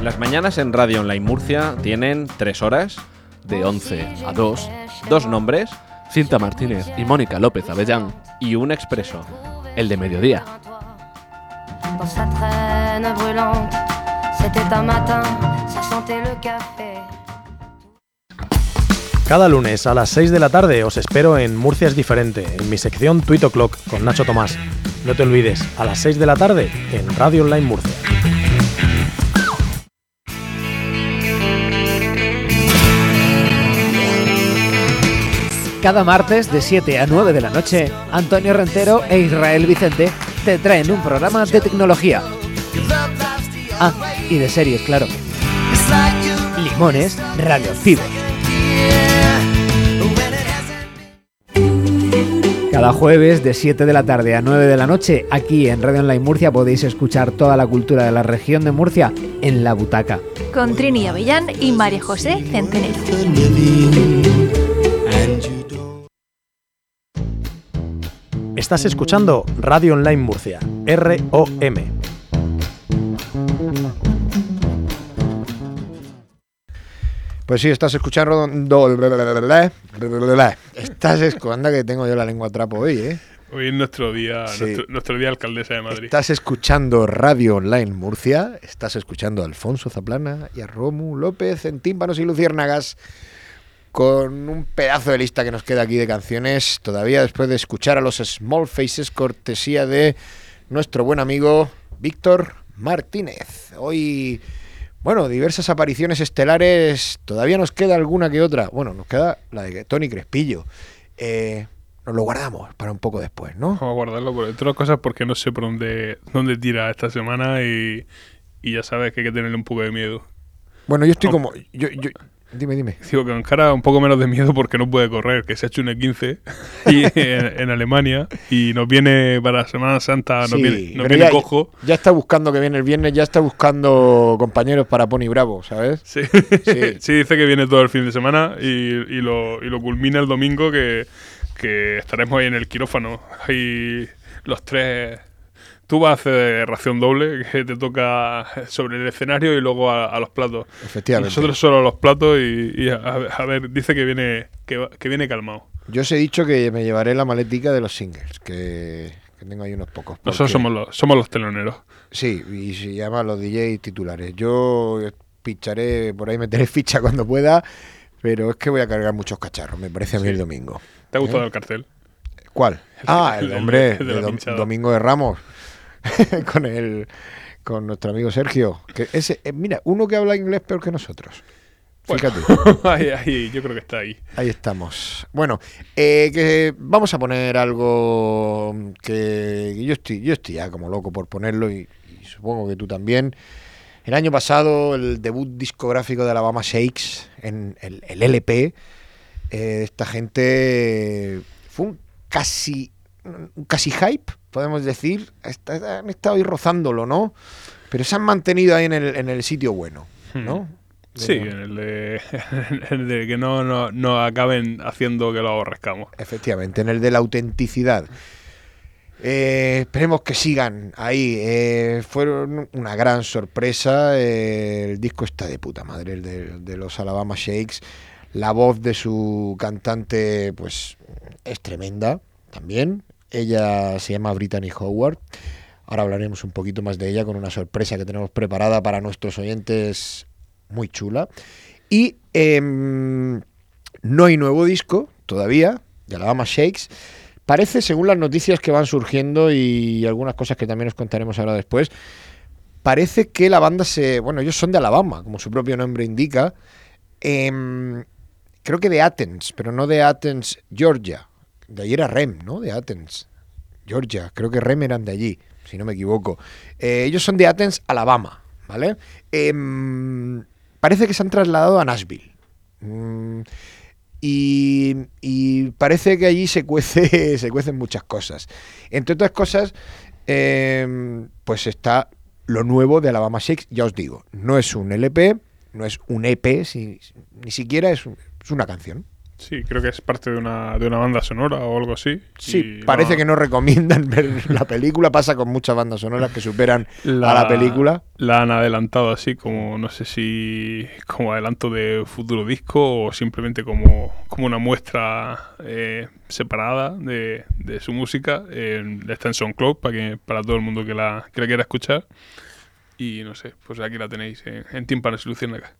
[SPEAKER 18] Las mañanas en Radio Online Murcia tienen tres horas de 11 a 2, dos nombres, Cinta Martínez y Mónica López Avellán, y un expreso, el de mediodía.
[SPEAKER 16] Cada lunes a las 6 de la tarde os espero en Murcia es diferente, en mi sección Tweet O'Clock con Nacho Tomás. No te olvides, a las 6 de la tarde en Radio Online Murcia.
[SPEAKER 19] Cada martes de 7 a 9 de la noche, Antonio Rentero e Israel Vicente te traen un programa de tecnología. Ah, y de series, claro. Limones radioactivos. Cada jueves de 7 de la tarde a 9 de la noche, aquí en Radio Online Murcia podéis escuchar toda la cultura de la región de Murcia en la butaca.
[SPEAKER 1] Con Trini Avellán y María José Centenero.
[SPEAKER 16] Estás escuchando Radio Online Murcia, ROM.
[SPEAKER 2] Pues sí, estás escuchando. Estás escuchando que tengo yo la lengua trapo hoy, ¿eh?
[SPEAKER 3] Hoy es nuestro día,
[SPEAKER 2] Sí.
[SPEAKER 3] nuestro, nuestro día alcaldesa de Madrid.
[SPEAKER 2] Estás escuchando Radio Online Murcia, estás escuchando a Alfonso Zaplana y a Romu López en tímpanos y luciérnagas con un pedazo de lista que nos queda aquí de canciones, todavía después de escuchar a los Small Faces, cortesía de nuestro buen amigo Víctor Martínez. Hoy, bueno, diversas apariciones estelares, todavía nos queda alguna que otra. Bueno, nos queda la de Tony Crespillo. Eh, nos lo guardamos para un poco después, ¿no?
[SPEAKER 3] Vamos a guardarlo por entre otras cosas porque no sé por dónde, dónde tira esta semana y, y ya sabes que hay que tenerle un poco de miedo.
[SPEAKER 2] Bueno, yo estoy como... Yo, yo- dime, dime.
[SPEAKER 3] Digo que encara un poco menos de miedo porque no puede correr, que se ha hecho un E15 y en, en Alemania y nos viene para Semana Santa, nos
[SPEAKER 2] Sí,
[SPEAKER 3] viene, nos
[SPEAKER 2] pero
[SPEAKER 3] viene
[SPEAKER 2] ya,
[SPEAKER 3] cojo.
[SPEAKER 2] Ya está buscando que viene el viernes, ya está buscando compañeros para Pony Bravo, ¿sabes?
[SPEAKER 3] Sí. sí, dice que viene todo el fin de semana y, y lo, y lo culmina el domingo que, que estaremos ahí en el quirófano. Ahí los tres... Tú vas a hacer ración doble, que te toca sobre el escenario y luego a, a los platos.
[SPEAKER 2] Efectivamente.
[SPEAKER 3] Nosotros solo a los platos y, y a, a ver, dice que viene, que, que viene calmado.
[SPEAKER 2] Yo os he dicho que me llevaré la maletica de los singles, que, que tengo ahí unos pocos.
[SPEAKER 3] Nosotros
[SPEAKER 2] porque-
[SPEAKER 3] somos los, somos los teloneros.
[SPEAKER 2] Sí, y se llama los DJ titulares. Yo picharé, por ahí meteré ficha cuando pueda, pero es que voy a cargar muchos cacharros, me parece a mí el domingo.
[SPEAKER 3] ¿Te ha gustado
[SPEAKER 2] ¿Eh?
[SPEAKER 3] el cartel?
[SPEAKER 2] ¿Cuál? Ah, el
[SPEAKER 3] el
[SPEAKER 2] hombre
[SPEAKER 3] el de
[SPEAKER 2] de
[SPEAKER 3] la
[SPEAKER 2] Dom-
[SPEAKER 3] pinchada.
[SPEAKER 2] Domingo de Ramos con el con nuestro amigo Sergio. Que ese, eh, mira, uno que habla inglés peor que nosotros.
[SPEAKER 3] Bueno,
[SPEAKER 2] Fíjate.
[SPEAKER 3] ahí, ahí, yo creo que está ahí.
[SPEAKER 2] Ahí estamos. Bueno, eh, que vamos a poner algo que yo estoy, yo estoy ya como loco por ponerlo y, y supongo que tú también. El año pasado el debut discográfico de Alabama Shakes en el, el LP, eh, esta gente fue un casi, un casi hype, podemos decir. Está- han estado ahí rozándolo, ¿no? Pero se han mantenido ahí en el, en el sitio bueno, ¿no?
[SPEAKER 3] Sí, en el de, en el de que no, no, no acaben haciendo que lo aborrezcamos.
[SPEAKER 2] Efectivamente, en el de la autenticidad. Eh, esperemos que sigan ahí. Eh, fueron una gran sorpresa. eh, el disco está de puta madre, el de, de los Alabama Shakes. La voz de su cantante, pues, es tremenda también. Ella se llama Brittany Howard. Ahora hablaremos un poquito más de ella con una sorpresa que tenemos preparada para nuestros oyentes muy chula. Y em, no hay nuevo disco todavía de Alabama Shakes. Parece, según las noticias que van surgiendo y algunas cosas que también os contaremos ahora después, parece que la banda se... Bueno, ellos son de Alabama, como su propio nombre indica. Em, creo que de Athens, pero no de Athens, Georgia. De ahí era Rem, ¿no? De Athens, Georgia. Creo que Rem eran de allí, si no me equivoco. Eh, ellos son de Athens, Alabama, ¿vale? Em, parece que se han trasladado a Nashville. Mm, y, y parece que allí se cuece se cuecen muchas cosas. Entre otras cosas, em, pues está lo nuevo de Alabama Shakes, ya os digo, no es un LP, no es un EP, ni siquiera es, es una canción,
[SPEAKER 3] Sí, creo que es parte de una, de una banda sonora o algo así.
[SPEAKER 20] Sí,
[SPEAKER 3] y
[SPEAKER 20] parece
[SPEAKER 3] no-
[SPEAKER 20] que no recomiendan ver la película. Pasa con muchas bandas sonoras que superan a la película.
[SPEAKER 3] La han adelantado así como, no sé si como adelanto de futuro disco o simplemente como, como una muestra eh, separada de, de su música. Eh, está en SoundCloud para, que, para todo el mundo que la, que la quiera escuchar. Y no sé, pues aquí la tenéis en, en Luciérnagas.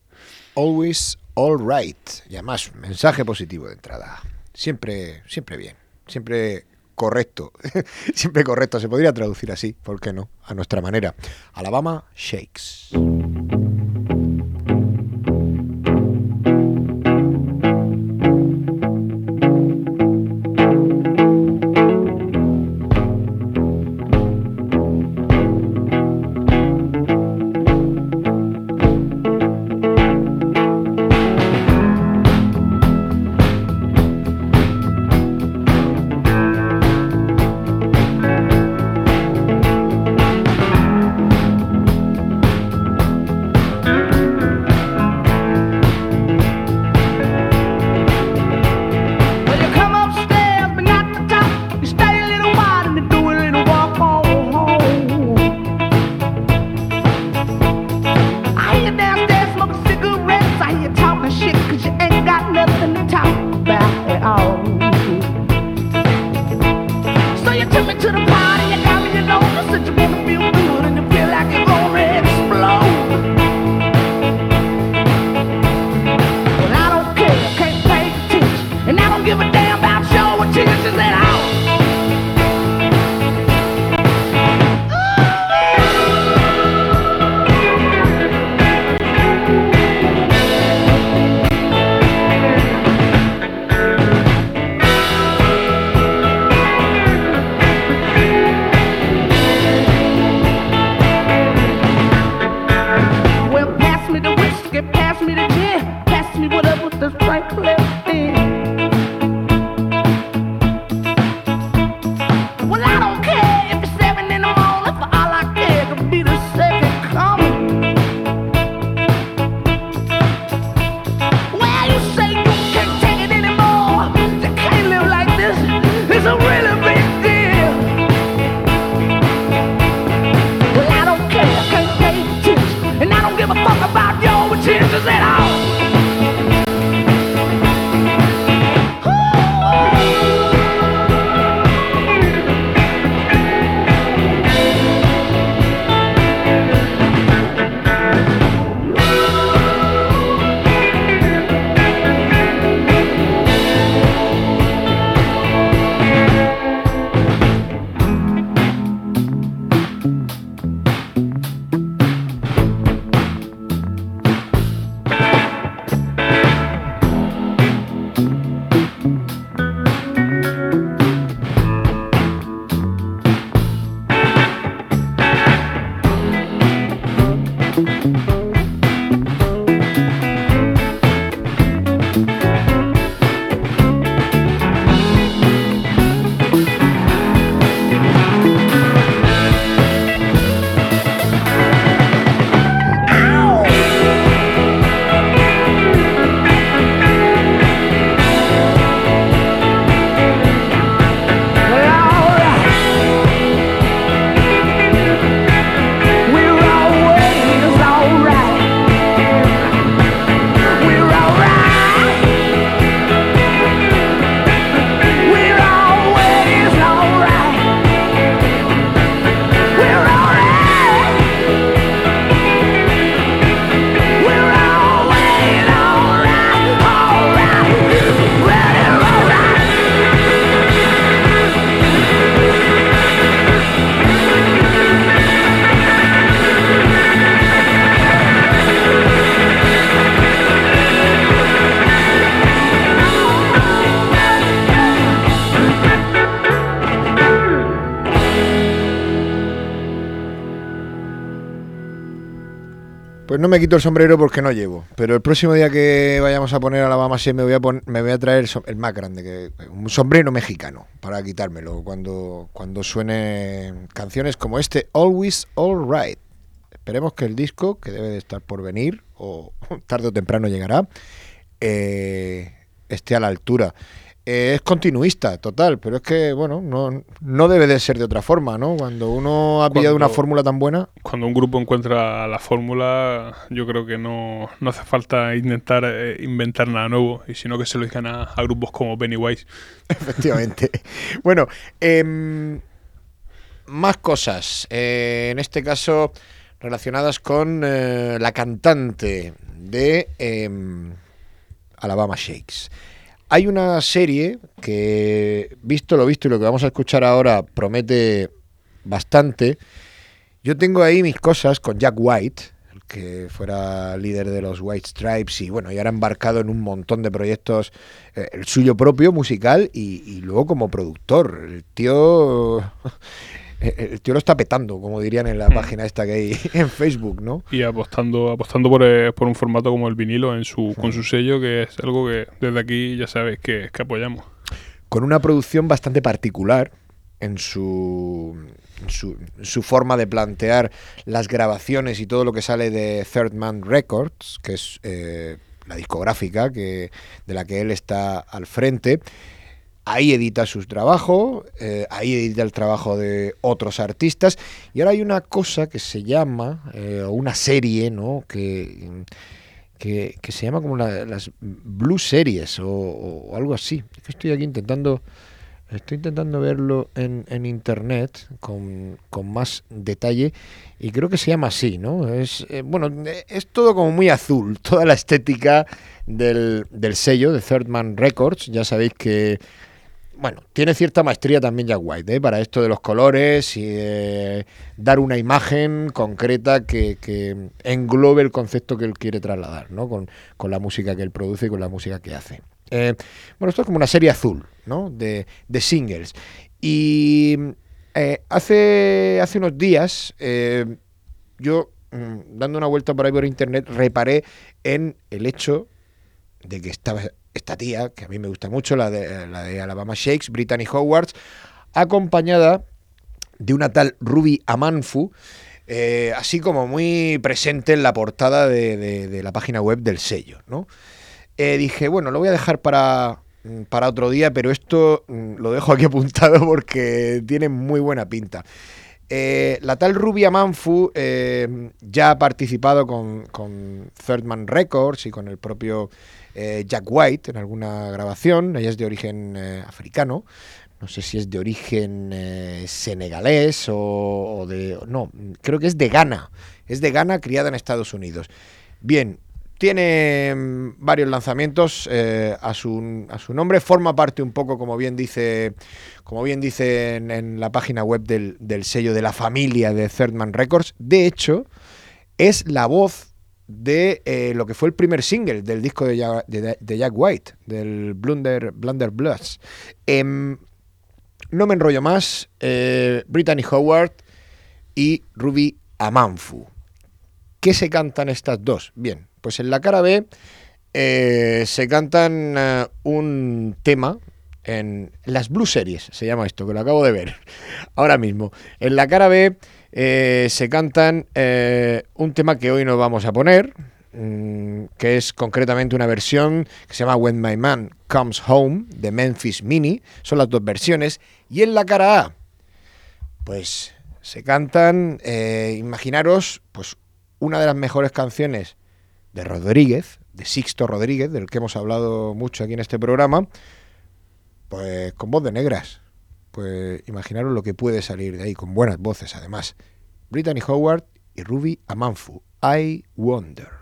[SPEAKER 20] Always all right. Y además, mensaje positivo de entrada. Siempre, siempre bien. Siempre correcto. siempre correcto. Se podría traducir así, ¿por qué no? A nuestra manera. Alabama Shakes. No me quito el sombrero porque no llevo. Pero el próximo día que vayamos a poner Alabama 6 me voy a, me voy a traer el, más grande, que un sombrero mexicano, para quitármelo cuando, cuando suenen canciones como este, Always All Right. Esperemos que el disco, que debe de estar por venir, o tarde o temprano llegará, eh,
[SPEAKER 2] esté a la altura. Eh, es continuista, total, pero es que, bueno, no, no debe de ser de otra forma, ¿no? Cuando uno ha pillado una fórmula tan buena,
[SPEAKER 3] Cuando un grupo encuentra la fórmula, yo creo que no, no hace falta intentar eh, inventar nada nuevo, y sino que se lo digan a, a grupos como Pennywise.
[SPEAKER 2] efectivamente. bueno, em, más cosas. eh, en este caso, relacionadas con eh, la cantante de em, Alabama Shakes. Hay una serie que, visto lo visto y lo que vamos a escuchar ahora, promete bastante. Yo tengo ahí mis cosas con Jack White, el que fuera líder de los White Stripes y bueno, y ahora embarcado en un montón de proyectos, eh, el suyo propio musical y, y luego como productor. El tío, el tío lo está petando, como dirían en la página esta que hay en Facebook, ¿no?
[SPEAKER 3] Y apostando, apostando por, eh, por un formato como el vinilo en su, con su sello, que es algo que desde aquí ya sabéis que, que apoyamos.
[SPEAKER 2] con una producción bastante particular en su, en su, en su forma de plantear las grabaciones y todo lo que sale de Third Man Records, que es eh, la discográfica que, de la que él está al frente. Ahí edita sus trabajos, eh, ahí edita el trabajo de otros artistas. Y ahora hay una cosa que se llama, eh, una serie, ¿no? Que, que, se llama como la- las Blue Series o, o algo así. Es que estoy aquí intentando, estoy intentando verlo en, en internet con, con más detalle y creo que se llama así, ¿no? Es, eh, bueno, es todo como muy azul, toda la estética del, del sello de Third Man Records. Ya sabéis que bueno, tiene cierta maestría también Jack White, ¿eh? para esto de los colores y dar una imagen concreta que, englobe el concepto que él quiere trasladar, ¿no? Con, con la música que él produce y con la música que hace. Eh, bueno, esto es como una serie azul, ¿no? De, de singles. Y eh, hace, hace unos días, eh, yo, mm, dando una vuelta por ahí por internet, reparé en el hecho de que estaba esta tía, que a mí me gusta mucho, la de, la de Alabama Shakes, Brittany Howard, acompañada de una tal Ruby Amanfu, eh, así como muy presente en la portada de, la página web del sello, ¿no? Eh, dije, bueno, lo voy a dejar para, para otro día, pero esto mm, lo dejo aquí apuntado porque tiene muy buena pinta. Eh, la tal Rubia Manfu eh, ya ha participado con, con Third Man Records y con el propio eh, Jack White en alguna grabación. Ella es de origen eh, africano. No sé si es de origen eh, senegalés o, de... No, creo que es de Ghana. Es de Ghana, criada en Estados Unidos. Bien, tiene mm, varios lanzamientos a, su, nombre. Forma parte un poco, como bien dice, como bien dice en, la página web del, del sello de la familia de Third Records. De hecho, es la voz de eh, lo que fue el primer single del disco de, Ja- de- Jack White, del Blunder, Blunder Bloods. Em, no me enrollo más. eh, Brittany Howard y Ruby Amanfu. ¿Qué se cantan estas dos? Bien, pues en la cara B eh, se cantan un tema en las Blue Series, se llama esto, que lo acabo de ver ahora mismo. En la cara B eh, se cantan eh, un tema que hoy no vamos a poner, mm, que es concretamente una versión que se llama When My Man Comes Home de Memphis Mini. Son las dos versiones. Y en la cara A, pues se cantan, eh, imaginaros, pues una de las mejores canciones de Rodríguez, de Sixto Rodríguez, del que hemos hablado mucho aquí en este programa, pues con voz de negras. Pues imaginaros lo que puede salir de ahí, con buenas voces además. Brittany Howard y Ruby Amanfu. I Wonder.